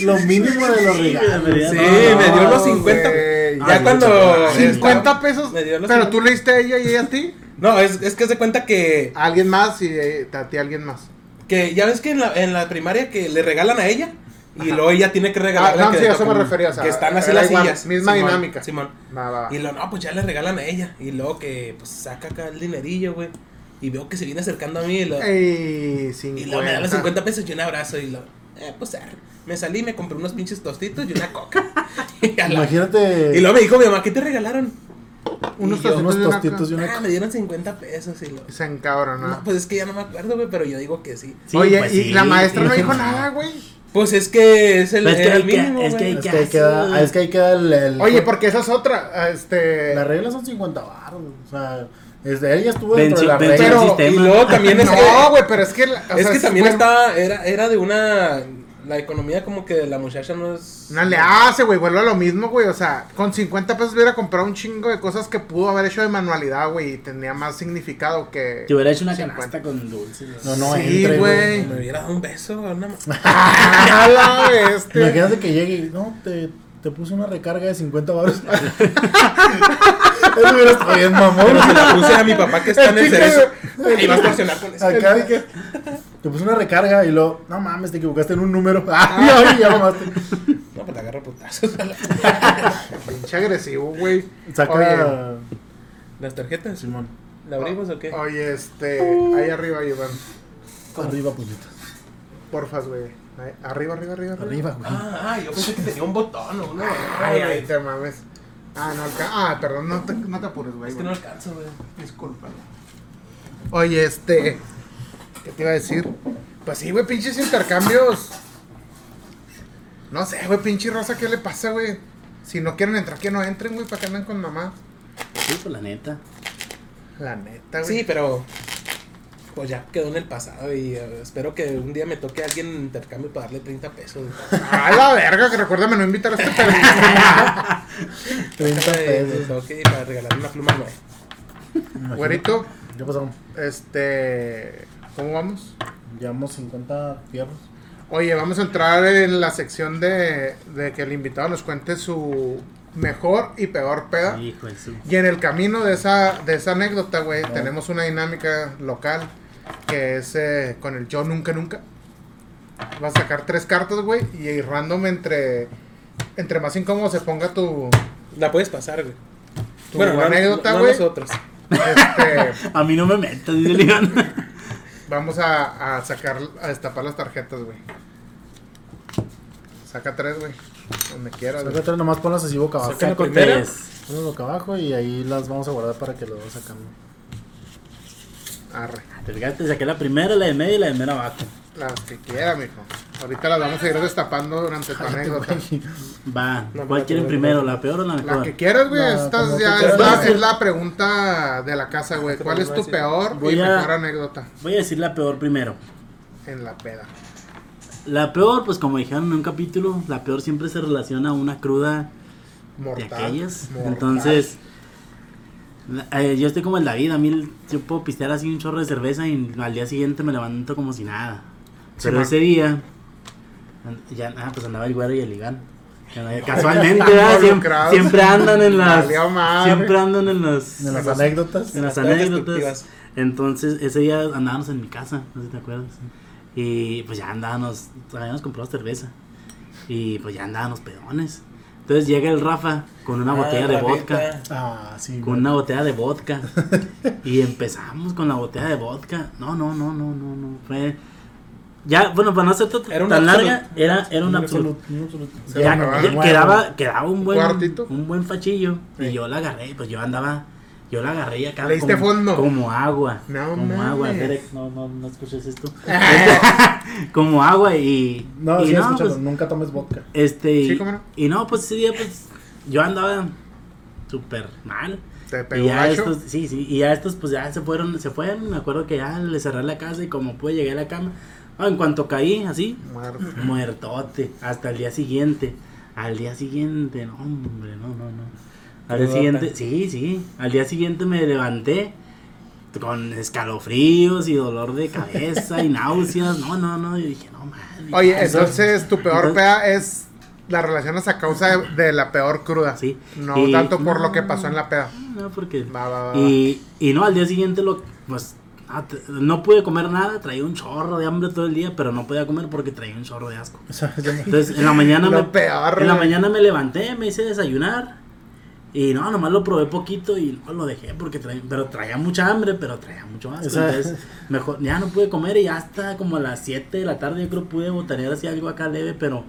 Lo mínimo de los regalos. Sí, No, me dio los güey. 50. Ya cuando. 50 estaba- pesos. me dio los Pero 50. tú le diste a ella y ella a ti. No, es, es que se cuenta que. A alguien más y eh, a ti a alguien más. Que ya ves que en la, en la primaria que le regalan a ella. Y luego ella tiene que Ah, regalarle no, que sí, a eso me refería. O sea, que están así las igual, sillas. Misma Simón, dinámica. Simón. Va, va, va. Y luego, no, pues ya le regalan a ella. Y luego que pues saca acá el dinerillo, güey. Y veo que se viene acercando a mí. Y, lo, Ey, y luego me da los 50. 50 pesos y un abrazo. Y lo, eh, pues arre. me salí, me compré unos pinches tostitos y una coca. y, la- Imagínate y luego me dijo mi mamá, ¿qué te regalaron? Unos Y yo, tostitos unos y una tostitos y Ah, una me dieron 50 pesos. Y lo, Se encabronó. no, pues es que ya no me acuerdo, güey, pero yo digo que sí. Sí, Oye, pues y sí, la maestra no dijo nada, güey. Pues es que es el, Pero es que el hay que- mínimo, es que Es ¿Qué que ahí queda, haces? es que ahí queda el, el- Oye, porque esa es otra. Este. las reglas son 50 baros, o sea, desde ella estuvo dentro de reglas. el Pero-. Y luego también es que, No, güey, pero es que. o es sea, que también fue- estaba, era, era de una, la economía como que la muchacha no es... No le hace, güey, vuelve a lo mismo, güey. O sea, con 50 pesos hubiera comprado un chingo de cosas que pudo haber hecho de manualidad, güey. Y tenía más significado que. Te hubiera hecho una 50. canasta con dulces. No, no, Sí, entre, güey. Me hubiera dado un beso, una... ¡Ah, la bestia! Imagínate que llegue y, no, te, te puse una recarga de 50 baros. Eso hubiera estado bien, mamón. Pero se la puse a mi papá que está en el cerezo. Y va a extorsionar con eso. Acá que te puse una recarga y luego, no mames, te equivocaste en un número. Ay, ay, ya mamaste. No, pues te agarro putazos. Pinche agresivo, güey. Saca. Oye. ¿Las tarjetas? Simón. ¿La abrimos o qué? Oye, este. Ahí arriba, Iván. Arriba, puñetas. Porfas, güey. Ahí, Arriba, arriba, arriba. Arriba, güey. Ah, ah, yo pensé que tenía un botón o una... Ay, ay, te mames. Ah, no alca- Ah, perdón, no te, no te apures, güey. Es que no alcanzo, güey. Disculpa. Oye, este. ¿Qué te iba a decir? Pues sí, güey, pinches intercambios. No sé, güey, pinche rosa, ¿qué le pasa, güey? Si no quieren entrar, que no entren, güey, para que anden con mamá. Sí, pues la neta. La neta, güey. Sí, pero pues ya quedó en el pasado y eh, espero que un día me toque a alguien en intercambio para darle 30 pesos. A la verga, que recuérdame no invitar a este pendejo. 30 Que me pesos. toque para regalar una pluma nueva. Güerito, ¿Qué pasó? este. ¿Cómo vamos? Llevamos 50 fierros. Oye, vamos a entrar en la sección de, de que el invitado nos cuente su mejor y peor peda. Hijo de su. Y en el camino de esa, de esa anécdota, güey, tenemos una dinámica local que es eh, con el yo nunca nunca. Vas a sacar tres cartas, güey, y random entre, entre más incómodo se ponga tu, La puedes pasar, güey. tu Bueno, no, anécdota, no, no güey. nosotros. este, A mí no me metas, dice Iván. vamos a, a sacar, a destapar las tarjetas, güey. Saca tres, güey. Donde quieras, güey. Sácate nomás ponlas así boca abajo. Saca tres. Ponlas boca abajo y ahí las vamos a guardar para que lo vayas sacando. Arre. Te fijaste, saqué la primera, la de medio y la de medio abajo. Las que quiera, mijo. Ahorita las vamos a ir destapando durante tu anécdota. Va. No, ¿Cuál quieren primero, la peor o la La mejor? que quieras, güey. No, Estas como ya es la, es la pregunta de la casa, güey. ¿Cuál es tu peor Voy y a- mejor anécdota Voy a decir la peor primero. en la peda? La peor, pues como dijeron en un capítulo, la peor siempre se relaciona a una cruda de Mortal. aquellas. mortal. Entonces, eh, yo estoy como el David, a mí el- yo puedo pistear así un chorro de cerveza y al día siguiente me levanto como si nada. Sí, Pero man. ese día, ya, ah, pues andaba el güero y el Iván. Casualmente, ¿verdad? siempre, andan en las. Siempre andan en las. En las anécdotas. en las anécdotas. Entonces, ese día andábamos en mi casa, no sé si te acuerdas. Y pues ya andábamos, habíamos comprado cerveza. Y pues ya andábamos pedones. Entonces llega el Rafa con una Ah, botella de vodka. Ah, sí. Con una botella de vodka. y empezamos con la botella de vodka. No, no, no, no, no, no. Fue. Ya, bueno, para no hacer tan Era larga, era, era un absoluto. quedaba, quedaba un buen un buen fachillo. Y yo la agarré, pues yo andaba, yo la agarré y acá ¿Le diste como, fondo? como agua. No como agua. Derek, no, no, no escuches esto. como agua y. No, y sí, no, pues, nunca tomes vodka. este. y- Sí, cómo no. Y no, pues ese día, pues yo andaba súper mal. Te Y pegó ya gacho. estos, sí, sí, y ya estos pues ya se fueron, se fueron, me acuerdo que ya le cerré la casa y como pude llegué a la cama. Ah, en cuanto caí, así, Muerto. muertote, hasta el día siguiente. Al día siguiente, no, hombre, no, no, no. Al día siguiente, sí, sí, al día siguiente me levanté con escalofríos y dolor de cabeza y náuseas, no, no, no, y dije, no, madre. Oye, entonces tu peor Entonces- peda es la relacionas a causa de, de la peor cruda. Sí. No Y- tanto por lo que pasó en la peda. No, porque... Va, va, va. Y, y no, al día siguiente lo, pues, ah, no pude comer nada, traía un chorro de hambre todo el día, pero no podía comer porque traía un chorro de asco. Yo Entonces, en la mañana me, peor, en la mañana me levanté, me hice desayunar y no, nomás lo probé poquito y no lo dejé porque traía, pero traía mucha hambre, pero traía mucho. Esa- Entonces, mejor, ya no pude comer y hasta como a las 7 de la tarde yo creo pude botanear así algo acá leve, pero,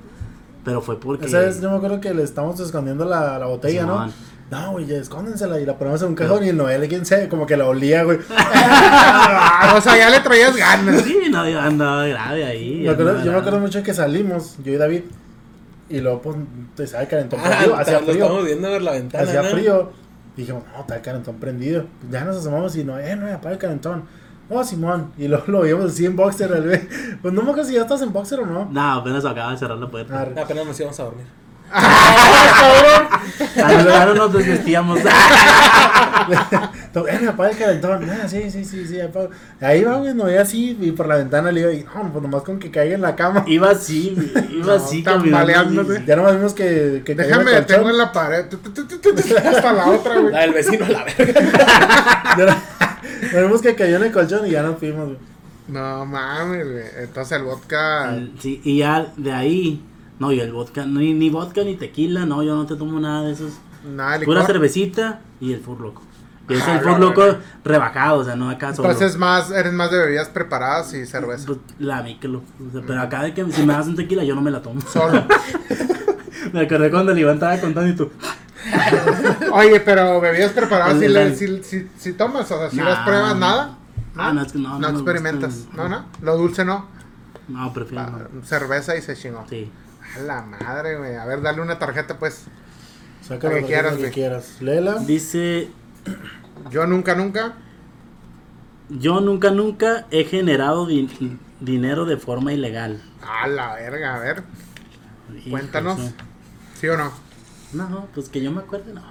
pero fue porque... Esa vez yo me acuerdo que le estamos escondiendo la, la botella. ¿no? No, güey, escóndensela y la ponemos en un cajón y el Noel, quién sabe, como que la olía, güey. Ah, o sea, ya le traías ganas. Sí, no, yo andaba grave ahí. Me acuerdo- andaba yo me acuerdo mucho que salimos, yo y David, y luego pues, te sabe calentón Ah, prendido, lo hacía estamos frío, viendo por la ventana. hacía ¿no? frío. Dijimos, no, está el calentón prendido. Ya nos asomamos y no, eh, no, apaga el calentón. No, Simón. Y luego lo vimos así en boxer, el güey. Pues no me acuerdo si ya estás en boxer o no. No, apenas acaba de cerrar la puerta. Arre. Apenas nos íbamos a dormir. Ahora nos desvestíamos. Eh, apaga el calentón. Ah, sí, sí, sí, sí, apaga. Ahí va, güey, no veía así, y por la ventana le digo, y, no, pues nomás con que caiga en la cama. Iba así, iba No, así tambaleándose. caminando. Ya nomás vimos que, que en Déjame, colchón. tengo en la pared. Hasta la otra, güey. La del vecino, la verga. Vimos que cayó en el colchón y ya nos fuimos, güey. No mames, güey. Entonces el vodka. Sí, y ya de ahí, no, yo el vodka, ni, ni vodka ni tequila, no, yo no te tomo nada de esos. Nada de Pura cervecita y el fur Y es Ah, el fur la loco rebajado, o sea, no acá solo. Entonces más, eres más de bebidas preparadas y cerveza. Pues, la Michelob. O sea, pero acá de que si me das un tequila yo no me la tomo. Solo. me acordé cuando el Iván estaba contando y tú. Oye, pero bebidas preparadas si, le, si, si, si tomas, o sea, si Nah. las pruebas, nada. Ah, no, es que no, No, no me experimentas. gusta. No, no. Lo dulce no. No, prefiero. Ah, no. cerveza y se chingó. Sí. A la madre, güey. A ver, dale una tarjeta, pues. Saca La lo que quieras, que quieras. Léela. Dice, Yo nunca, nunca. yo nunca, nunca he generado di- dinero de forma ilegal. A la verga, a ver. Hijo, Cuéntanos. eso. ¿Sí o no? No, pues que yo me acuerde, no.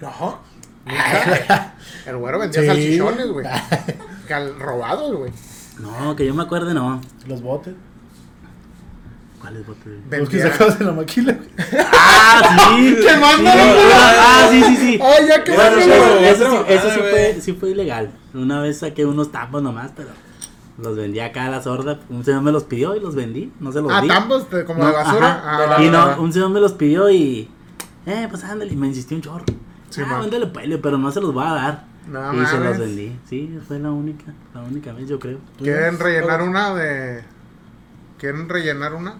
No. El güero vendía Sí. salchichones, güey. Robados, güey. No, que yo me acuerde, no. Los botes. ¿Cuáles botes? Los que sacabas de la maquila. ¡Ah, sí! ¡Qué manda! Sí, ¡Ah, sí, sí, sí! Ay, ya que Bueno, eso, eso sí, eso fue, güey. sí fue ilegal. Una vez saqué unos tapos nomás, pero los vendí acá a la sorda. Un señor me los pidió y los vendí. No se los Ah, di. tambos como No, de basura. ajá. Ah, Y no, un señor me los pidió y. Eh, pues ándale, y me insistió un chorro. Sí, ah, véndele pele, pero no se los va a dar. No y se los vendí. Sí, fue la única, la única vez, yo creo. ¿Quieren rellenar una de. ¿Quieren rellenar una?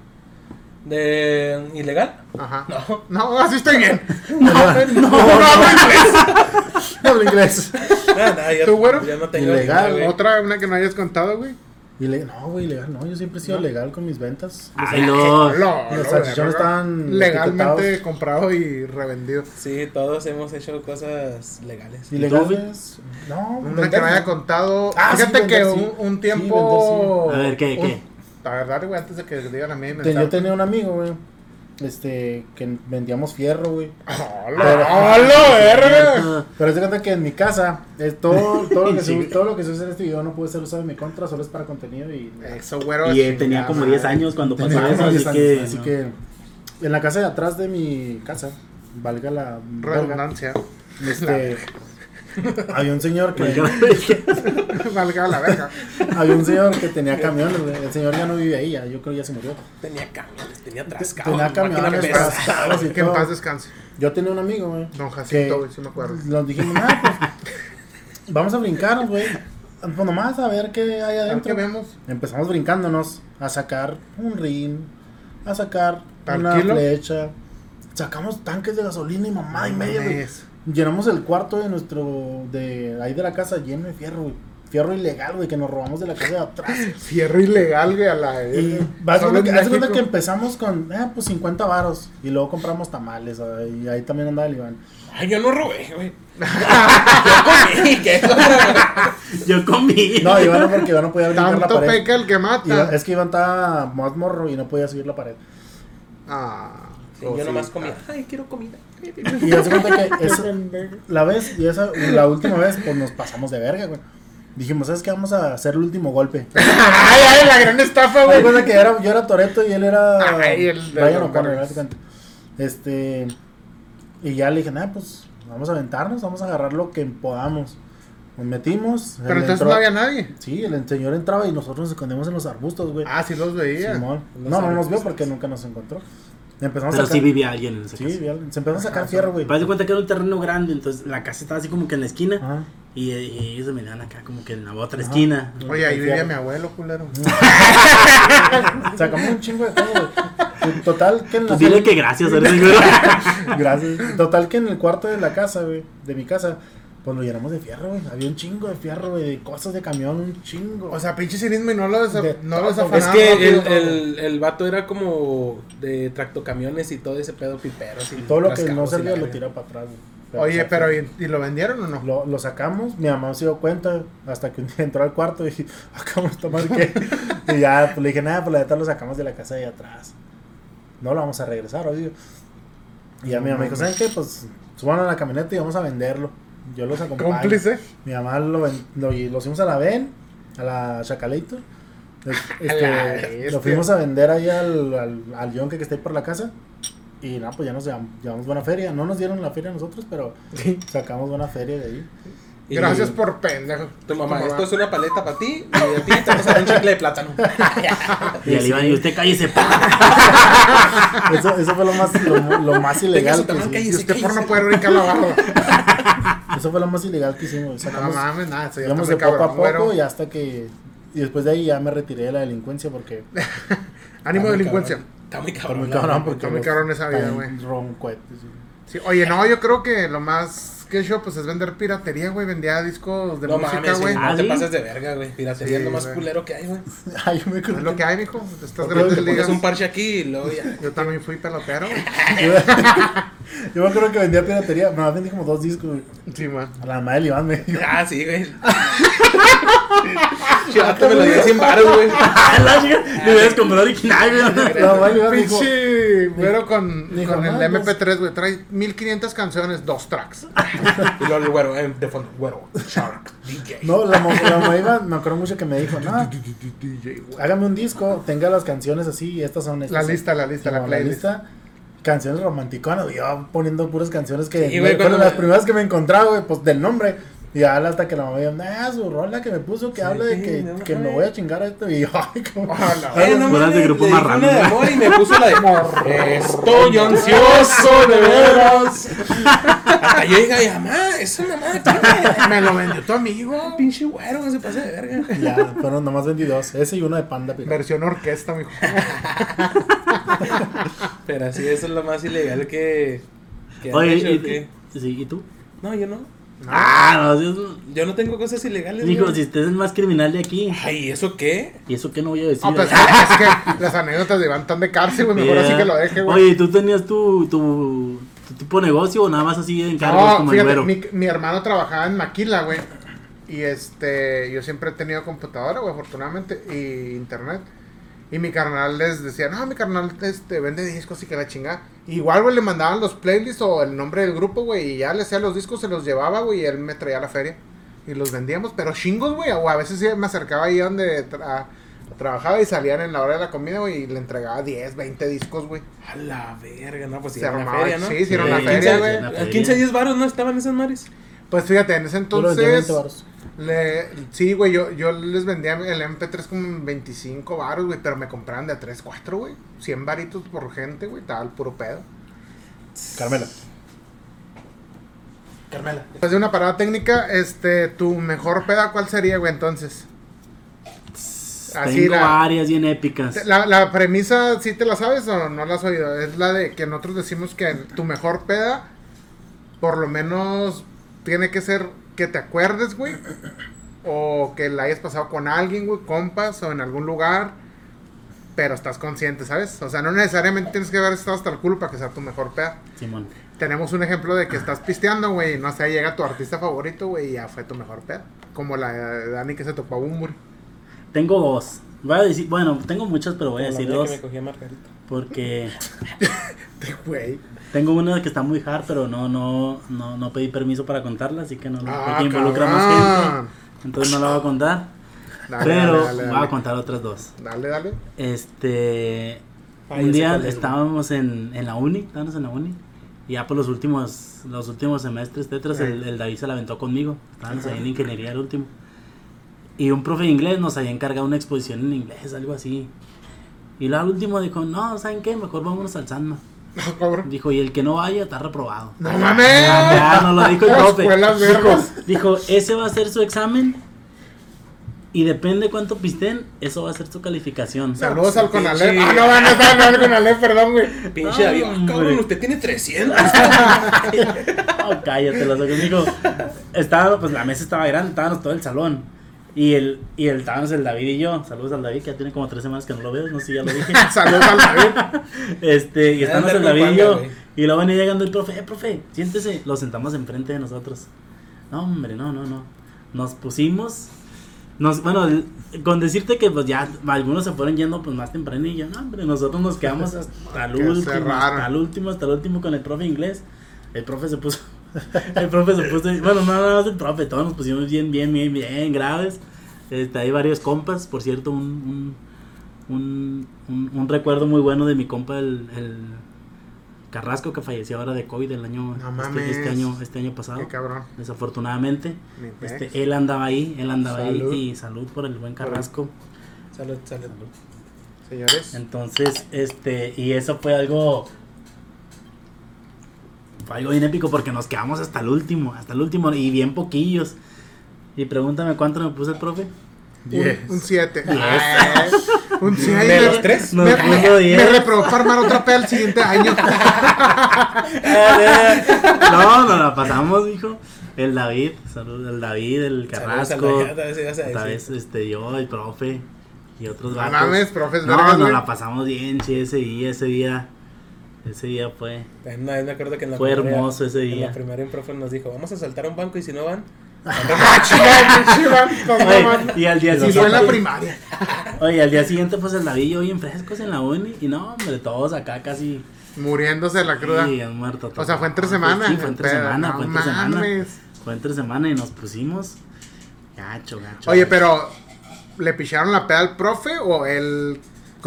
¿De ilegal? Ajá. No. No, así estoy bien. No, no, No, no, inglés. no hablo inglés. ¿Tú, güero? ya no tengo Ilegal. Otra, una que no hayas contado, güey. No, güey, legal. No, yo siempre he sido legal con mis ventas. Ay, no. No, Los no, salchichones estaban legalmente etiquetados. comprado y revendido. Sí, todos hemos hecho cosas legales. ¿Ilegales? No, Una vender que no haya contado. Ah, sí, Fíjate que un, sí. un Sí, tiempo. A ver, ¿qué, un- qué? A ver, dale, güey, antes de que digan a mí. Te- yo tenía un amigo, güey. Este, que vendíamos fierro, güey. ¡Hola! ¡Hola, verga! Pero se cuenta que en mi casa, es todo, todo, lo que Sí. se, todo lo que se usa en este video no puede ser usado en mi contra, solo es para contenido y. Eso, güero. Y eh, chingada tenía como madre. 10 años cuando pasó eso, como así 10 que... años, así que en la casa de atrás de mi casa, valga la Redundancia. este, había un señor que Valga la verga. había un señor que tenía camiones, güey. el señor ya no vive ahí, ya, yo creo que ya se murió. Tenía camiones, tenía trascado. Tenía camiones trascados y Que en todo. paz descanse. Yo tenía un amigo, güey. Don que Jacinto, güey, sí me acuerdo. Nos dijimos, ah, pues vamos a brincarnos, güey. Pues nomás a ver qué hay adentro. qué vemos. Empezamos brincándonos a sacar un ring, a sacar ¿Al una kilo? flecha. Sacamos tanques de gasolina y mamá y media, güey. Llenamos el cuarto de nuestro, de ahí de la casa lleno de fierro, güey. Fierro ilegal, güey, que nos robamos de la casa de atrás. Fierro ilegal, güey, a la Y verga. vas de cuenta que empezamos con, eh, pues 50 varos. Y luego compramos tamales, y ahí también andaba el Iván. Ay, yo no robé, güey. yo comí, ¿qué? Yo comí. No, Iván no, porque Iván no podía brincar la Tanto pared. peca el que Iván- mata. es que Iván estaba más morro y no podía subir la pared. Ah. Sí, yo nomás cosita. comía. Ay, quiero comida. Y hace cuenta que esa- la vez y esa, la última vez, pues nos pasamos de verga, güey. Dijimos, ¿sabes qué? Vamos a hacer el último golpe. Ay, ay, la gran estafa, güey. cuenta que era, yo era Toreto y él era Ay, el Brian los O'Connor, Warriors. haz de cuenta. Este, y ya le dije, nada, pues vamos a aventarnos, vamos a agarrar lo que podamos. Nos metimos. Pero entonces entró- no había nadie. Sí, el señor entraba y nosotros nos escondemos en los arbustos, güey. Ah, sí los veía. Simón. Los No, no nos vio porque nunca nos encontró. Empezamos Pero a sí vivía alguien en esa Sí, casa. se empezó a sacar fierro, güey. Pero de cuenta que era un terreno grande, entonces la casa estaba así como que en la esquina. Ajá. Y, y ellos se venían acá como que en la otra Ajá. esquina. Oye, ahí vivía mi abuelo, culero. Sacamos un chingo de todo, güey. Total que en la Pues dile que gracias. Gracias. Total que en el cuarto de la casa, güey, de mi casa, pues lo llenamos de fierro, güey. Había un chingo de fierro, güey, de cosas de camión, un chingo. O sea, pinche cinismo y no lo, desa- De no Es que el, rápido, el, el vato era como de tractocamiones y todo ese pedo piperos. Y y todo lo que no servía lo tiraba para atrás, güey. Oye, pero ¿y, y lo vendieron o no? Lo, lo sacamos, mi mamá se dio cuenta hasta que un día entró al cuarto y dije, acabamos de tomar qué. y ya, pues le dije, nada, pues la neta lo sacamos de la casa de atrás. No lo vamos a regresar, obvio. Y ya mi mamá dijo, ¿saben qué? Pues suban a la camioneta y vamos a venderlo. Yo los acompaño. Cómplice. Mi mamá lo, ven- lo, lo fuimos a la VEN, a la Chacalator. Este, lo fuimos a vender ahí al, al, al yonke que está ahí por la casa. Y nada, pues ya nos llevamos, llevamos buena feria. No nos dieron la feria a nosotros, pero sacamos buena feria de ahí. Y Gracias por pendejo. Tu mamá, ¿Cómo esto es una paleta para ti y a ti te vamos a dar un chicle de plátano. Y el Iván, y usted cállese. Eso, eso fue lo más, lo, lo más ilegal que. Y cállese, usted por no poder brincar la barra. Eso fue lo más ilegal que hicimos. No Sacamos, mames, nada, eso ya está de muy poco a poco y hasta que... Y después de ahí ya me retiré de la delincuencia porque... Ánimo Está muy delincuencia. cabrón. Está muy Está cabrón. muy la cabrón porque... Está muy cabrón esa vida, güey. roncuetes, sí. Sí, oye, no, yo creo que lo más que he hecho pues es vender piratería, güey. Vendía discos de No música, mames, güey. sí, Ah, no te ¿sí? pases de verga, güey. Piratería Sí, es lo más güey. culero que hay, güey. Ay, yo me acuerdo Es lo que hay, mijo. Ok, grandes te ligas. un parche aquí y luego ya. Yo también fui pelotero, güey. Yo, me acuerdo que vendía piratería. No, vendí como dos discos. güey. Sí, man. A la madre del Iván me dijo. Ah, sí, güey. Chivato me lo dio 100 baros, güey. La chica, Me hubieras comprado original, güey. La del Iván me dijo. Pinche güero con, con el "No, MP3, güey. Trae 1500 canciones, dos tracks. Y luego el güero, eh, de fondo, güero, Shark, DJ. No, la, mo- la me acuerdo mucho que me dijo, no, hágame un disco, tenga las canciones así y estas son estas. La son". lista, la lista, la playlist. lista, canciones romanticonas, yo poniendo puras canciones que Sí, güey, cuando las me- primeras que me encontraba, güey, pues del nombre. Y hasta que la mamá dijo, nah, su rola que me puso que habla de que, no que me voy a chingar a esto. Y yo, ay, como. Ah, no. Eh, no Fueras de grupo amor y me puso la de Estoy ansioso de veras. Hasta yo dije, ay, mamá, esa mamá, ¿qué? Me lo vendió tu amigo. Pinche güero, no se pase de verga. Ya, fueron nomás 22. Ese y uno de panda, pero. Versión orquesta, mijo. Pero así, eso es lo más ilegal que. que han Oye, hecho, ¿y, sí, ¿y tú? No, yo no. Ah, no, Yo no tengo cosas ilegales. Dijo, si usted es el más criminal de aquí. Ay, ¿eso qué? ¿Y eso qué no voy a decir? Ah, pues es que las anécdotas de Iván están de cárcel, güey. Mejor así que lo deje, güey. Oye, ¿tú tenías tu, tu, tu tipo de negocio o nada más así de encargos No, como fíjate, mi, mi hermano trabajaba en Maquila, güey. Y este, yo siempre he tenido computadora, güey, afortunadamente, y internet. Y mi carnal les decía, no, mi carnal este, vende discos y que la chinga. Igual, güey, le mandaban los playlists o el nombre del grupo, güey, y ya le hacía los discos, se los llevaba, güey, y él me traía a la feria. Y los vendíamos, pero chingos, güey, o a veces sí me acercaba ahí donde tra- trabajaba y salían en la hora de la comida, güey, y le entregaba 10, 20 discos, güey. A la verga, no, pues Se era una armaba- feria, ¿no? sí, sí, era una feria, 15 güey. A feria. 15, 10 baros, ¿no? Estaban esas mares. Pues fíjate, en ese Yo lo vendía 20 entonces... Le, sí, güey, yo, yo les vendía el MP3 como en 25 baros, güey, pero me compraban de a 3, 4, güey. 100 varitos por gente, güey, estaba el puro pedo. Carmela. Carmela. Después de una parada técnica, este, tu mejor peda, ¿cuál sería, güey, entonces? Así Tengo la, varias bien épicas. la, la premisa, ¿sí te la sabes o no la has oído? Es la de que nosotros decimos que tu mejor peda, por lo menos, tiene que ser que te acuerdes, güey. O que la hayas pasado con alguien, güey, compas, o en algún lugar. Pero estás consciente, ¿sabes? O sea, no necesariamente tienes que haber estado hasta el culo para que sea tu mejor peda. Simón. Tenemos un ejemplo de que estás pisteando, güey, y no sé, llega tu artista favorito, güey, y ya fue tu mejor peda. Como la de Dani que se topó a Bumburi. Tengo dos. Voy a decir, bueno, tengo muchas, pero voy a decir dos. que me cogí a Margarita. Porque Güey. tengo una que está muy hard, pero no, no, no, no pedí permiso para contarla, así que no, Ah, involucra más gente. Entonces no la voy a contar. Dale, pero dale, dale, voy a contar otras dos. Dale, dale. Este. Ah, un día estábamos en, en la uni, estábamos en la uni. Y ya por los últimos, los últimos semestres, tetras, el, el David se la aventó conmigo. Estábamos ahí en ingeniería el último. Y un profe de inglés nos había encargado una exposición en inglés, algo así. Y luego al último dijo, no, ¿saben qué? Mejor vámonos al Sandma. No, cabrón. Dijo, y el que no vaya está reprobado. ¡No mames! Ya, no lo dijo el profe. Dijo, ese va a ser su examen. Y depende cuánto pisten, eso va a ser su calificación. Saludos al Conalep. Ah, no, no, hablando con Conalep, perdón, güey. Pinche No, David, ah, cabrón, usted tiene 300. Oh, cállate, los ojos. Dijo, estaba, pues la mesa estaba grande, estábamos todo el salón. Y el, y el, estábamos el David y yo. Saludos al David, que ya tiene como tres semanas que no lo veo, no sé si ya lo dije. Saludos al David. Este, y Ya estábamos el David y yo. Y luego venía llegando el profe, eh, profe, siéntese. Lo sentamos enfrente de nosotros. No, hombre, no, no, no. Nos pusimos. Nos, bueno, con decirte que pues ya algunos se fueron yendo pues más tempranillo, no, hombre, nosotros nos quedamos hasta el último, hasta el último, hasta el último con el profe inglés. El profe se puso, el profe se puso, bueno, no, no, el profe, todos nos pusimos bien, bien, bien, bien graves. Este, hay varios compas, por cierto, un, un, un, un- recuerdo muy bueno de mi compa, el, el Carrasco, que falleció ahora de COVID el año, No este, este año, este año pasado, Qué cabrón. desafortunadamente. Este, él andaba ahí, él andaba Salud. ahí y salud por el buen Carrasco. Salud, salud. Señores. Entonces, este, y eso fue algo fue algo bien épico porque nos quedamos hasta el último, hasta el último y bien poquillos. Y pregúntame cuánto me puso el profe. Un 7. Diez. Un 6. ¿De los tres? Nos Me, puso me, diez. me reprobó para armar otra peda el siguiente año. no, nos la pasamos, dijo. El David, salud, el David, el Carrasco. Saludos Otra vez, este, yo, el profe y otros No vatos. mames, profes No, vergas, nos la pasamos bien, sí, ese día, ese día. Ese día fue. Una vez me acuerdo que en la Fue primaria- hermoso ese En día. la primaria un profe nos dijo, vamos a saltar a un banco y si no van, Ah, y al día Si fue en siguiente. la primaria. Oye, al día siguiente, pues el David y yo bien frescos en la uni. Y no, hombre, todos acá casi. Muriéndose de la cruda. Sí, han muerto todos. O sea, fue entre semana. Sí, fue entre Pero, semana, no fue entre semana. Fue entre semana y nos pusimos. Gacho, gacho. Oye, gacho. pero ¿le picharon la peda al profe o él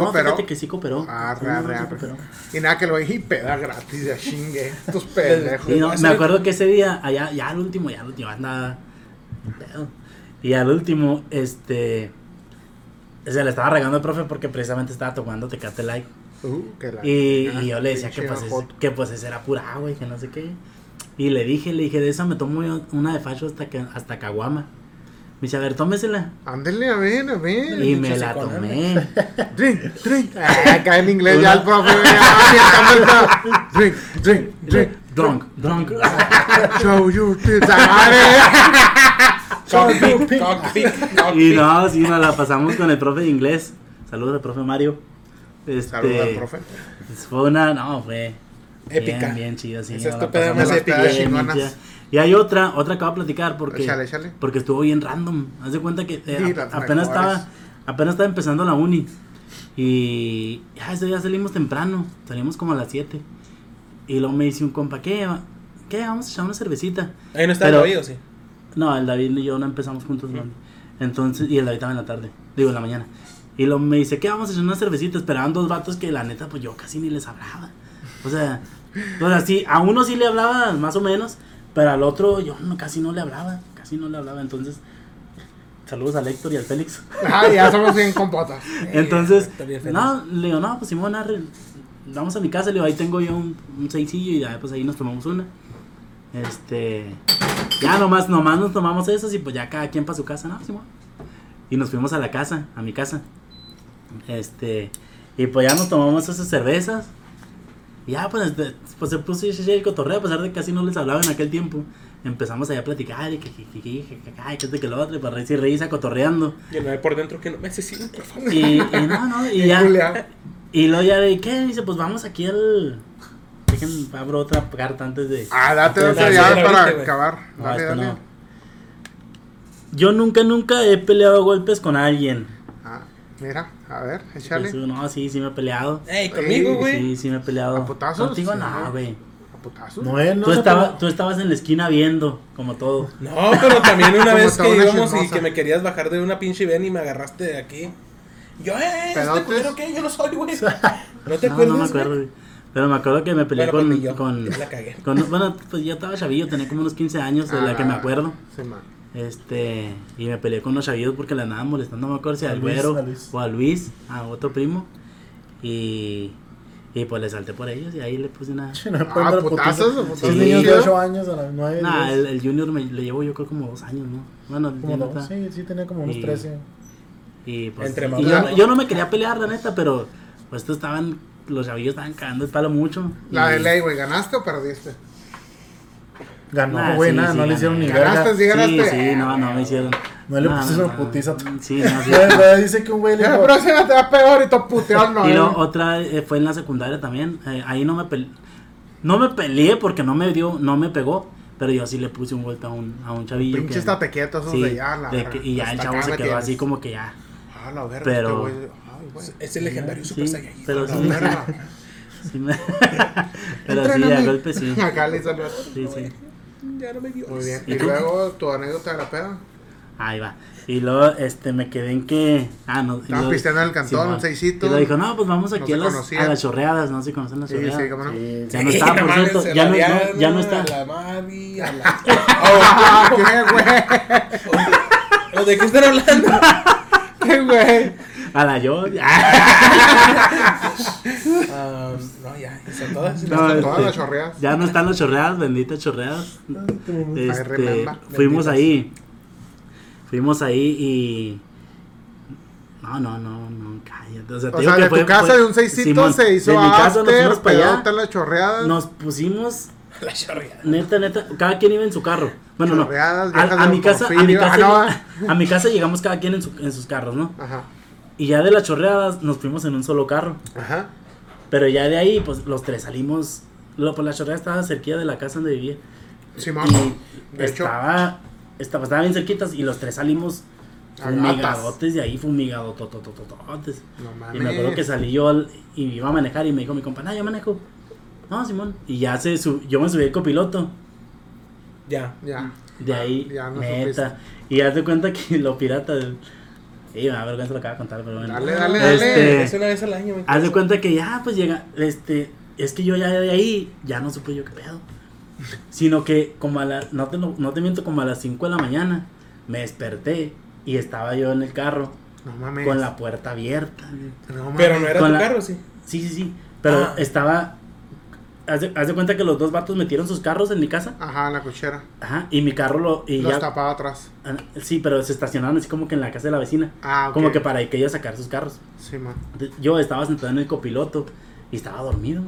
No, fíjate que sí cooperó. Arre, No, no, cooperó. Y nada, que lo dije y peda gratis, ya chingue. Estos pendejos. Y no, Eso me acuerdo que ese día, allá, ya al último, ya al último, andaba. pedo. Y al último, este. Se le estaba regando al profe porque precisamente estaba tomando Tecate Light. Uh, que la- Y, ah, y yo le decía que pues, es- que pues ese era pura agua y que no sé qué. Y le dije, le dije, de esa me tomo una de facho hasta, que, hasta Caguama. Me dice, a ver, tómesela. Ándele, a ver, a ver. Y me la tomé. Drink, drink. Acá en inglés ya el profe. Drink, drink, drink. Drunk, drunk. Show your tits. Y no, sí, nos la pasamos con el profe de inglés. Saludos al profe Mario. Este, Saludos al profe. Fue una, no, fue Épica. Bien, bien chido, sí. Esa es tu más épica. Y hay otra, otra que voy a platicar porque, Échale, échale. porque estuvo bien random. Haz de cuenta que eh, a- apenas estaba, apenas estaba empezando la uni. Y ya ese día salimos temprano, salimos como a las 7. Y luego me dice un compa, ¿qué? ¿Qué? Vamos a echar una cervecita. Ahí no está el Pero- David, ¿o sí? No, el David y yo no empezamos juntos. ¿no? Entonces, y el David estaba en la tarde, digo en la mañana. Y luego me dice, ¿qué? Vamos a echar una cervecita. Esperaban dos vatos que la neta, pues yo casi ni les hablaba. O sea, o sea, sí, a uno sí le hablaba más o menos, pero al otro yo no, casi no le hablaba, casi no le hablaba. Entonces, saludos al Héctor y al Félix. Ah, ya somos bien compotas. Entonces, no, le digo, no, pues Simón, arre, vamos a mi casa, le digo, ahí tengo yo un, un seisillo y ya, pues ahí nos tomamos una. Este, ya nomás, nomás nos tomamos esas y pues ya cada quien para su casa, ¿no, Simón? Y nos fuimos a la casa, a mi casa. Este, y pues ya nos tomamos esas cervezas ya, ah, pues, pues se puso y el cotorreo, a pesar de que casi no les hablaba en aquel tiempo. Empezamos allá a platicar, y que, que, que, que, que, que este, lo otro, y pues, para reírse y reírse acotorreando. Y el por dentro que no me asesinen, por favor. Y, y no, no, y ya. y luego ya de, ¿qué? Dice, pues vamos aquí al. Dejen, abro otra carta antes de. Ah, date otra ya para acabar. No, dale, dale. No. Yo nunca, nunca he peleado golpes con alguien Ah, mira, a ver, échale. No, sí, sí me he peleado. Ey, conmigo, Ey, güey. Sí, sí me he peleado. ¿A putazos? Contigo no, güey. A putazos. No, él no Tú, estaba, tú estabas en la esquina viendo, como todo. No, pero también una vez que íbamos y que me querías bajar de una pinche ven y me agarraste de aquí. Yo, eh, este culero que yo no soy, güey. ¿No te No, acuerdas? no me acuerdo, güey? Pero me acuerdo que me peleé Bueno, con, ni yo. con, Ya la cagué. con- Bueno, pues yo estaba chavillo, tenía como unos 15 años, de Ah, la que me acuerdo. Sí, man. Este, y me peleé con los chavillos porque la andaban molestando, no me acuerdo si A al güero o a Luis, a otro primo. Y, y pues le salté por ellos y ahí le puse una. No Ah, putazos, putazos. Sí. niños de Chido. 8 años a las 9. Nah, el, el Junior me, le llevo yo creo como dos años, ¿no? Bueno, Como no está. sí, sí, tenía como unos Y- 13. Y pues. Entre y yo, no- yo no me quería pelear, la neta, pero pues estos estaban. Los chavillos estaban cagando el palo mucho. La y- de ley, güey, ¿ganaste o perdiste? Ganó, Nah, güey, sí, nada, sí, no le gané. hicieron ni ¿Ganaste? verga. Sí, ganaste. Sí, sí, no, no me hicieron. No le pusiste una no. putiza. Sí, no, sí. Dice que un güey le La próxima te va peor y te puteó, no. Y eh. luego otra eh, fue en la secundaria también. eh, ahí no me peleé. No me peleé porque no me dio, no me pegó. Pero yo sí le puse un golpe a un, a un chavillo. Pinches que- estate quietos, esos sí, de ya, la de que- y ya el chavo se quedó tienes. así como que ya. Ah, la verga, Pero- este güey. Ay, güey. Es el legendario Super Sí, Saiyajin. pero la sí. verga. sí me- pero sí, a golpe sí. Acá le vato. Sí, sí. Ya no me dio. Muy bien. ¿Y luego tu anécdota de la peda. Ahí va. Y luego este me quedé en que. Ah, no. y Estaban luego- pisteando en el cantón, Simón. un seisito. Y luego dijo, no, pues vamos No aquí se a, las, a las chorreadas. No sé si conocen las Sí, chorreadas. sí, cómo no. Sí, Ya sí. no está, por cierto. a Ya no, no, ya no A está. la Mari, a la. Ah, ¿Qué, güey? ¿O ¿De qué están hablando? ¿Qué, güey? A la yo. Ah, no, ya, son todas. No, Todas este, las chorreadas. Ya no están las chorreadas, benditas chorreadas. Este, fuimos ahí. Fuimos ahí y. No, no, no, no, cállate. O sea, te O sea, que de fue- tu casa fue- de un seisito Simón, se hizo de mi casa nos after, para allá. las chorreadas. Nos pusimos, La chorreada. neta, neta, cada quien iba en su carro. Bueno, no. Chorreadas, A, a mi casa, a mi casa, Ah, a mi casa llegamos cada quien en, su- en sus carros, ¿no? Ajá. Y ya de las chorreadas nos fuimos en un solo carro. Ajá. Pero ya de ahí, pues los tres salimos. Lo, pues la chorreada estaba cerquita de la casa donde vivía. Simón. Y De hecho, estaba, estaba, estaba bien cerquitas y los tres salimos A fumigadotes de ahí, fumigados totototototes. no mames. Y me acuerdo que salí yo al- y iba a manejar y me dijo mi compa, no, yo manejo. No, Simón. Y ya se sub- yo me subí el copiloto. Ya. Ya. De ahí, Ya no neta. Y haz de cuenta que lo pirata. Sí, me da vergüenza lo que de contar, pero bueno. Dale, dale, dale. Este, Es una vez al año. Haz de cuenta que ya, pues llega, este, es que yo ya de ahí, ya no supe yo qué pedo. Sino que como a la, no te, no te miento, como a las 5 de la mañana, me desperté y estaba yo en el carro No mames. con la puerta abierta. No mames. Pero no era Con tu la- carro, sí. Sí, sí, sí, pero Ah. estaba, haz de, haz de cuenta que los dos vatos metieron sus carros en mi casa, Ajá, la cochera. ajá, y mi carro lo, y Los ya, tapaba atrás. ah, sí, pero se estacionaron así como que en la casa de la vecina, Ah, ok. como que para que ellos sacar sus carros. Sí, man. Yo estaba sentado en el copiloto y estaba dormido.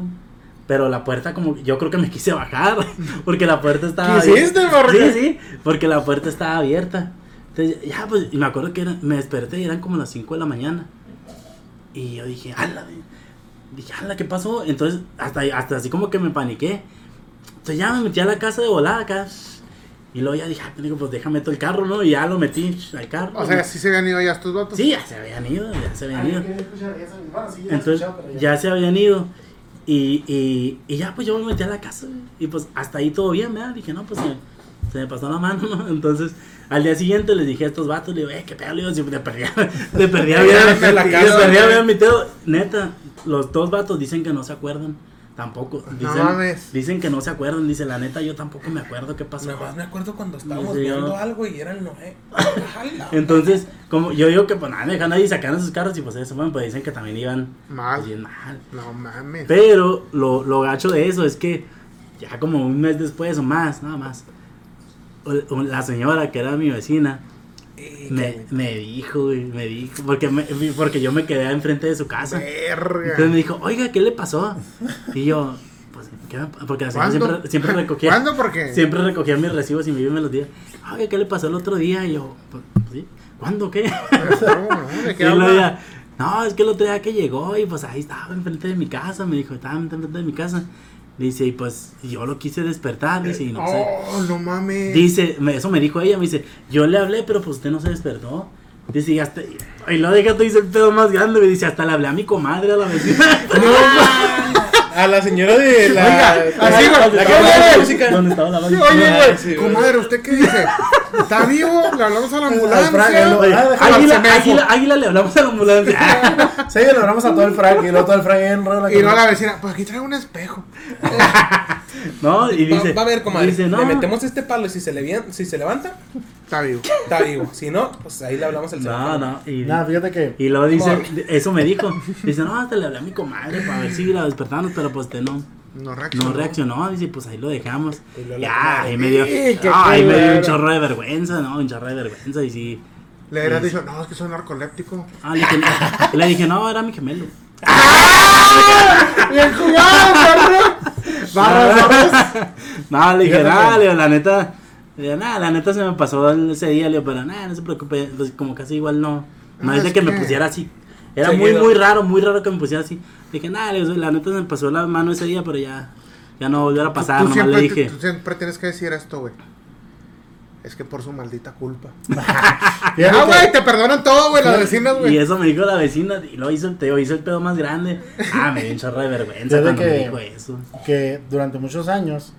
Pero la puerta como yo creo que me quise bajar porque la puerta estaba ¿Quisiste, abierta. Sí, sí, porque la puerta estaba abierta. Entonces, ya pues y me acuerdo que era- me desperté y eran como las 5 de la mañana. Y yo dije, "Ala." Dije, "Ala, ¿qué pasó?" Entonces, hasta hasta así como que me paniqué. Entonces ya me metí a la casa de volada acá. Y luego ya dije, ah, digo, pues déjame todo el carro, ¿no? Y ya lo metí al carro. O sea, ¿sí se habían ido ya estos votos? Sí, ya se habían ido, ya se habían ido. Entonces, ya se habían ido. Y, y, y ya, pues yo me metí a la casa, güey. Y pues hasta ahí todo bien, ¿verdad? Dije, no, pues se, me pasó la mano, ¿no? Entonces, al día siguiente les dije a estos vatos, le digo, eh, qué pedo, le digo, si le perdía, le perdía bien, casa, perdía bien mi dedo. Neta, los dos vatos dicen que no se acuerdan. Tampoco. Dicen, mames. dicen que no se acuerdan. Dice, la neta, yo tampoco me acuerdo qué pasó. Me acuerdo cuando estábamos yo- viendo algo y era el Noé. Entonces, como yo digo que pues nada, dejan ahí sacando sus carros y pues eso, bueno, pues dicen que también iban Mal. pues, bien mal. No mames. Pero lo, lo gacho de eso es que ya como un mes después o más, nada más, la señora que era mi vecina Eh, me, me dijo, güey, me dijo, porque, me- porque yo me quedé enfrente de su casa. Verga. Entonces me dijo, oiga, ¿qué le pasó? Y yo, pues, ¿qué me pa-?" porque la señora siempre, siempre recogía. ¿Cuándo? Porque. Siempre recogía mis recibos y me iba los días. Oye, ¿qué le pasó el otro día? Y yo, pues, ¿sí? ¿Cuándo qué? No, no, ella, no, es que el otro día que llegó y pues ahí estaba enfrente de mi casa, me dijo, estaba enfrente de mi casa. Dice, y pues yo lo quise despertar, dice, y no sé. Oh, no mames. Dice, me- eso me dijo ella, me dice, yo le hablé, pero pues usted no se despertó. Dice, y hasta, y luego déjate, dice el pedo más grande, me dice, hasta le hablé a mi comadre, a la vecina. A la señora de la. Oiga, así, güey, la que música. ¿Dónde estaba la Sí, vecina? Oye, güey, comadre, ¿usted qué dice? ¿Está vivo? ¿Le hablamos a la ambulancia? Ah, águila, águila, águila, le hablamos a la ambulancia. Sí, le hablamos a todo el Frank y luego todo el Frank en rola. Y no a la vecina, pues aquí traigo un espejo. no, y dice, va a ver, comadre. dice, no, Le metemos este palo y si se, le si se levanta, Está vivo. está vivo. Si no, pues ahí le hablamos al no, no, y, Nada, fíjate que. y luego dice, eso me dijo, dice, no, hasta le hablé a mi comadre para ver si la despertamos, pero pues usted no, No reaccionó. no reaccionó, dice, pues ahí lo dejamos. La Ya, ahí me dio, "Sí, qué no, ahí me dio un culero". chorro de vergüenza, no, un chorro de vergüenza, y sí. Le hubieras dicho, no, es que soy narcoléptico. Ah, le dije, y le dije, no, era mi gemelo. ¡Bien jugado, perro! Barras, barras. No, le dije, Fíjate nada, que- le digo, la neta, le digo, nada, la neta se me pasó ese día, le digo, pero nada, no se preocupe, pues como casi igual no, no Ah, es de que me pusiera así. Era Seguido. muy, muy raro, muy raro que me pusiera así. Le dije, nada, le digo, la neta se me pasó la mano ese día, pero ya, ya no volvió a pasar, Tú nomás siempre, le dije. tú siempre tienes que decir esto, güey. Es que por su maldita culpa. Ah, güey, te perdonan todo, güey, las vecinas, Y güey. eso me dijo la vecina, y lo hizo el teo, hizo el pedo más grande. Ah, me dio un chorro de vergüenza Fíjate cuando me que- dijo eso. que durante muchos años,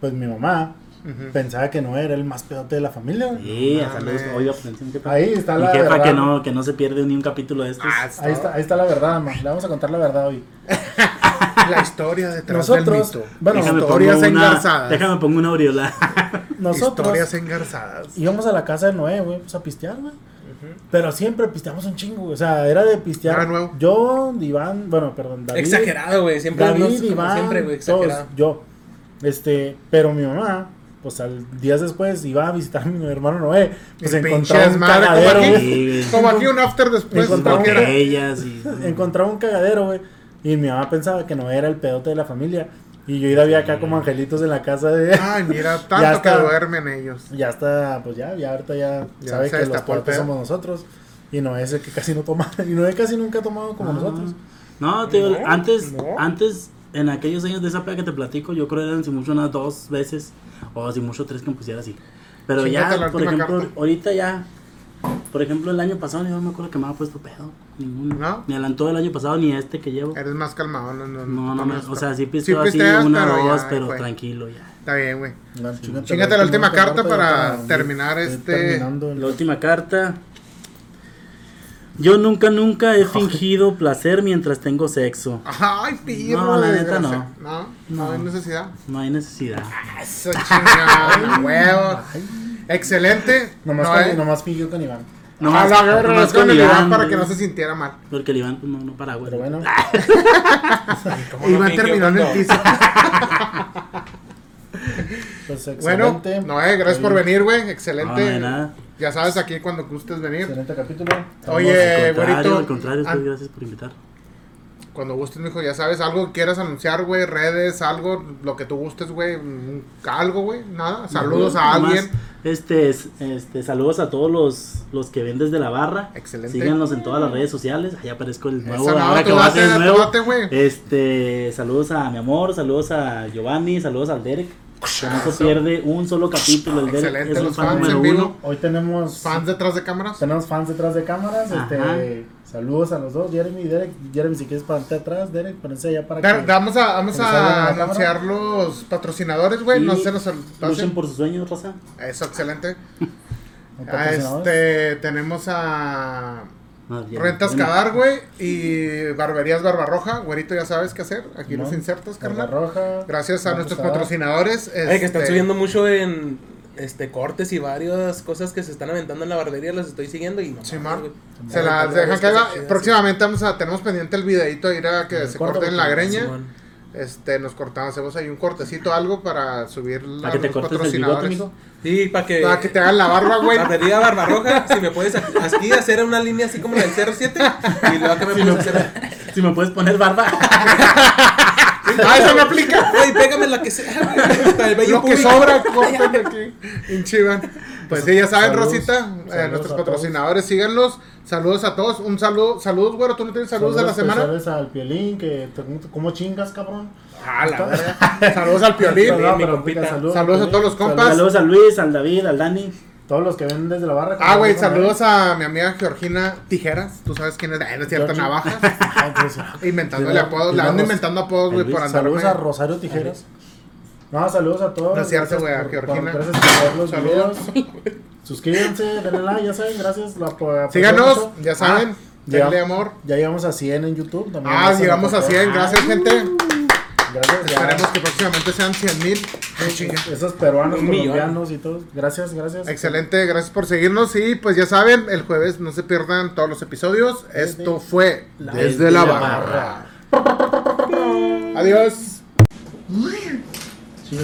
pues mi mamá Ujú. pensaba que no era el más pedote de la familia. güey. Sí, hasta luego, oiga, atención, ¿qué tal? Ahí está Mi la jefa verdad. que no, que no se pierde ni un capítulo de estos. Ah, Ahí está, ahí está la verdad, ma. Le vamos a contar la verdad hoy. La historia detrás Nosotros- del mito. bueno, déjame historias pongo una, engarzadas. déjame pongo una aureola. Nosotros Historias engarzadas. íbamos a la casa de Noé, güey, pues a pistear, güey. Pero siempre pisteamos un chingo, güey. O sea, era de pistear. Era nuevo. Yo, Iván, bueno, perdón, David. Exagerado, güey. Siempre David, Iván, siempre, güey. todos, Exagerado. yo. Este, pero mi mamá, pues al días después iba a visitar a mi hermano Noé. Pues El encontraba un cagadero, aquí. güey. Como aquí un after después. Botellas y. Encontraba un cagadero, güey. Y mi mamá pensaba que no era el pedote de la familia. Y yo iba acá como angelitos en la casa de. Ay, mira, Ya tanto que duermen ellos. Ya está, pues ya, ya ahorita ya, Ya sabe que los pedotes pedo. somos nosotros. Y no es el que casi no toma. Y no es casi nunca ha tomado como Ah. nosotros. No, te digo, No, antes, no. antes, en aquellos años de esa peda que te platico, yo creo que eran si mucho unas dos veces, o si mucho tres que me pusiera así. Pero ya, por ejemplo, carta. ahorita ya, por ejemplo, el año pasado yo no me acuerdo que me había puesto pedo. Ninguno. ¿No? Ni adelantó el año pasado, ni este que llevo. Eres más calmado, no, no, No, no, me, o sea, sí pisteo así pisteas, una, pero dos, ya, pero tranquilo ya. Está bien, güey. Chíngate Chíngate la última carta para terminar este- el- La última carta. Yo nunca, nunca he fingido placer mientras tengo sexo. Ay, pirro. No, la de neta, no. No, no, No. hay necesidad. No hay necesidad. Eso chingada, huevo. Excelente. Nomás, no, con- eh. nomás fingió con Iván. a la guerra nomás con con el Iván Iván, para que no se sintiera mal. Porque el Iván pues, no, no para, güey. Pero bueno, ¿Cómo no Iván terminó en el piso. pues Bueno, excelente. Noé, gracias por venir, güey. Excelente. No, de nada. Ya sabes aquí cuando gustes venir. Excelente capítulo. Oye, al contrario, güerito. al contrario, Ah, estoy- gracias por invitar. Cuando gustes, mijo, ya sabes, algo que quieras anunciar, güey, redes, algo, lo que tú gustes, güey, algo, güey, nada, saludos a alguien. Este, es- este, saludos a todos los, los que ven desde la barra. Excelente. Síganos en todas las redes sociales. Ahí aparezco el nuevo. Esa no, ahora que va a ser nuevo. date. Este, saludos a mi amor, saludos a Giovanni, saludos al Derek. Que no se pierde un solo capítulo. El Derek Excelente, es un los fan fans número en vivo. uno. Hoy tenemos Fans detrás de cámaras. tenemos fans detrás de cámaras. Ajá. Este, saludos a los dos, Jeremy y Derek. Jeremy, si quieres ponerte atrás, Derek, ponense allá para Dar- que. Vamos a, vamos ¿Que nos salgan en a cámara? anunciar los patrocinadores, güey. No se nos Luchen pasen. por sus sueños, Rosa. Eso, excelente. ¿no? Ah, este, tenemos a Ah. Rentas. Cadar, güey. Y Barberías Barbarroja. Güerito, ya sabes qué hacer. Aquí los insertos, Barba carnal. Roja. Gracias a nuestros patrocinadores. Ay, que están este, subiendo mucho en este cortes y varias cosas que se están aventando en la barbería, los estoy siguiendo y no. güey. Se las dejan las cosas chidas, Próximamente vamos a, tenemos pendiente el videito ir a que se corte, corte en la greña. Este, nos cortamos, hacemos ahí un cortecito, algo para subir la, Para que te los cortes el bigote. Sí, para que. Para que te hagan la barba, güey. Barbería Barbarroja, si me puedes aquí hacer una línea así como la del 07 y luego que me puedes hacer. Si me puedes poner barba. ah, eso me aplica. Güey, pégame la que sea, el Lo que sobra, córtenme aquí. Enchivan. Pues sí, ya saben, Saludos. Rosita, eh, Saludos nuestros patrocinadores, síganlos. Saludos a todos. Un saludo, saludos, güero. ¿Tú no tienes saludos, de la semana? especiales al Piolín, que te- ¿cómo chingas, cabrón? Ah, la. Saludos al Piolín. No, no, mi compita. saludos, Saludos a todos los compas. Saludos a Luis, al David, al Dani. Todos los que ven desde la barra. Ah, güey, saludos a mi amiga Georgina Tijeras. Tú sabes quién es. Ay, no es cierto. Navajas. Ah, Inventándole apodos. Le ando inventando apodos, güey, por andarme. Saludos a Rosario Tijeras. No, saludos a todos. No es cierto, Gracias güey, a por- Georgina. Gracias por ver los Saludos. videos. Suscríbanse, denle like, ya saben, gracias. La, Síganos, ya saben. Ah, denle amor. Ya llegamos a 100 en YouTube. también Ah, llegamos a por- 100. Gracias, gente. Gracias. Esperemos que próximamente sean 100 mil. Esos peruanos, Un millón. colombianos y todos. Gracias, gracias. Excelente, gracias por seguirnos. Y pues ya saben, el jueves no se pierdan todos los episodios. Esto fue Desde la Barra. Adiós. Sí,